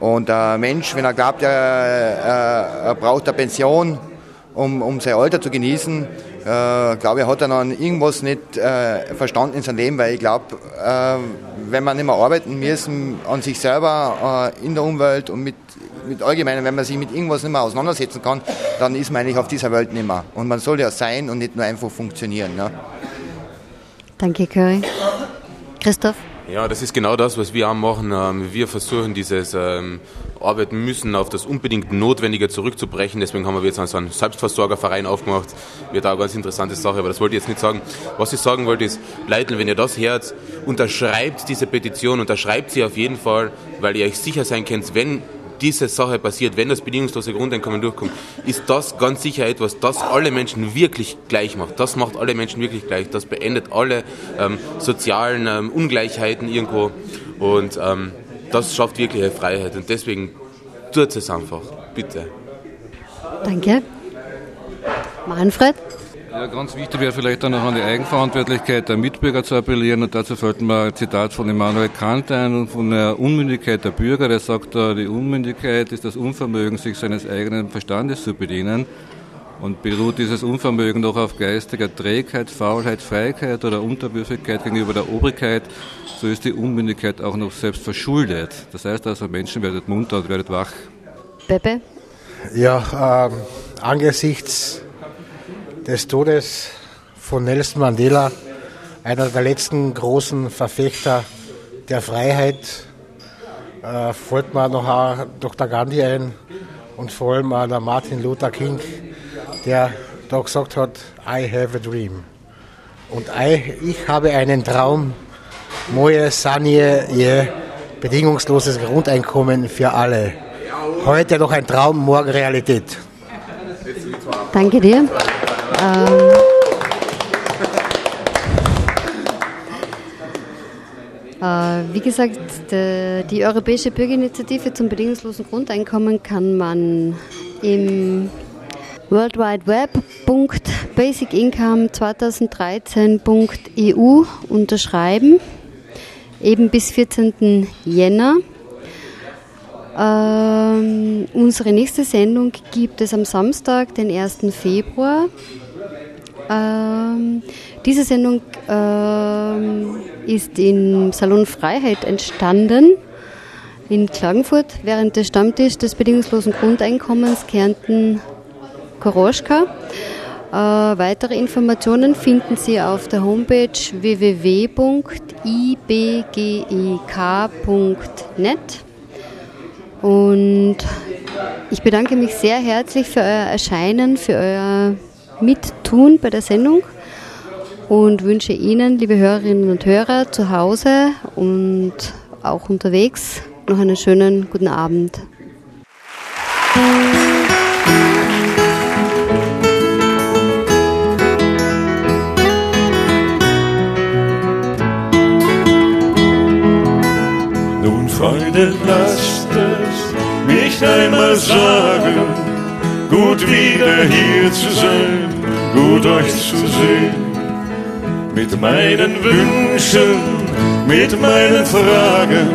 Speaker 6: Und der Mensch, wenn er glaubt, er, er, er braucht eine Pension, um, um sein Alter zu genießen, äh, glaube ich, hat er dann irgendwas nicht äh, verstanden in seinem Leben, weil ich glaube, äh, wenn man nicht mehr arbeiten müssen an sich selber, äh, in der Umwelt und mit, mit allgemein, wenn man sich mit irgendwas nicht mehr auseinandersetzen kann, dann ist man eigentlich auf dieser Welt nicht mehr. Und man soll ja sein und nicht nur einfach funktionieren. Ja.
Speaker 2: Danke, Curry. Christoph?
Speaker 7: Ja, das ist genau das, was wir auch machen. Ähm, wir versuchen dieses ähm, Arbeiten müssen auf das unbedingt Notwendige zurückzubrechen. Deswegen haben wir jetzt so einen Selbstversorgerverein aufgemacht. Wird auch eine ganz interessante Sache, aber das wollte ich jetzt nicht sagen. Was ich sagen wollte ist, Leuten, wenn ihr das hört, unterschreibt diese Petition, unterschreibt sie auf jeden Fall, weil ihr euch sicher sein könnt, wenn diese Sache passiert, wenn das bedingungslose Grundeinkommen durchkommt, ist das ganz sicher etwas, das alle Menschen wirklich gleich macht. Das macht alle Menschen wirklich gleich. Das beendet alle ähm, sozialen ähm, Ungleichheiten irgendwo. Und ähm, das schafft wirkliche Freiheit. Und deswegen tut es einfach. Bitte.
Speaker 2: Danke. Manfred?
Speaker 8: Ja, ganz wichtig wäre vielleicht dann noch an die Eigenverantwortlichkeit der Mitbürger zu appellieren und dazu fällt mir ein Zitat von Immanuel Kant ein und von der Unmündigkeit der Bürger. Der sagt die Unmündigkeit ist das Unvermögen, sich seines eigenen Verstandes zu bedienen. Und beruht dieses Unvermögen doch auf geistiger Trägheit, Faulheit, Feigheit oder Unterwürfigkeit gegenüber der Obrigkeit, so ist die Unmündigkeit auch noch selbst verschuldet. Das heißt also, Menschen werdet munter und werdet wach.
Speaker 2: Pepe?
Speaker 10: Ja, ähm, angesichts des Todes von Nelson Mandela, einer der letzten großen Verfechter der Freiheit, äh, folgt mir noch Dr. Gandhi ein und vor allem auch der Martin Luther King, der da gesagt hat, I have a dream. Und ich habe einen Traum, Moje Sanje, je bedingungsloses Grundeinkommen für alle. Heute noch ein Traum, morgen Realität.
Speaker 2: Danke dir. Ähm äh, wie gesagt, die, Europäische Bürgerinitiative zum bedingungslosen Grundeinkommen kann man im World Wide Web.basicincome2013.eu unterschreiben, eben bis 14. Jänner. Ähm, unsere nächste Sendung gibt es am Samstag, den 1. Februar. Ähm, diese Sendung ähm, ist im Salon Freiheit entstanden in Klagenfurt während des Stammtisch des bedingungslosen Grundeinkommens Kärnten Koroschka. Äh, weitere Informationen finden Sie auf der Homepage www.ibgek.net. Und ich bedanke mich sehr herzlich für euer Erscheinen, für euer Mittun bei der Sendung und wünsche Ihnen, liebe Hörerinnen und Hörer, zu Hause und auch unterwegs noch einen schönen guten Abend.
Speaker 1: Nun, Freunde, lasst es mich einmal sagen, gut wieder hier zu sein, gut euch zu sehen. Mit meinen Wünschen, mit meinen Fragen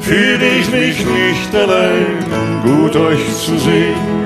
Speaker 1: fühle ich mich nicht allein, gut euch zu sehen.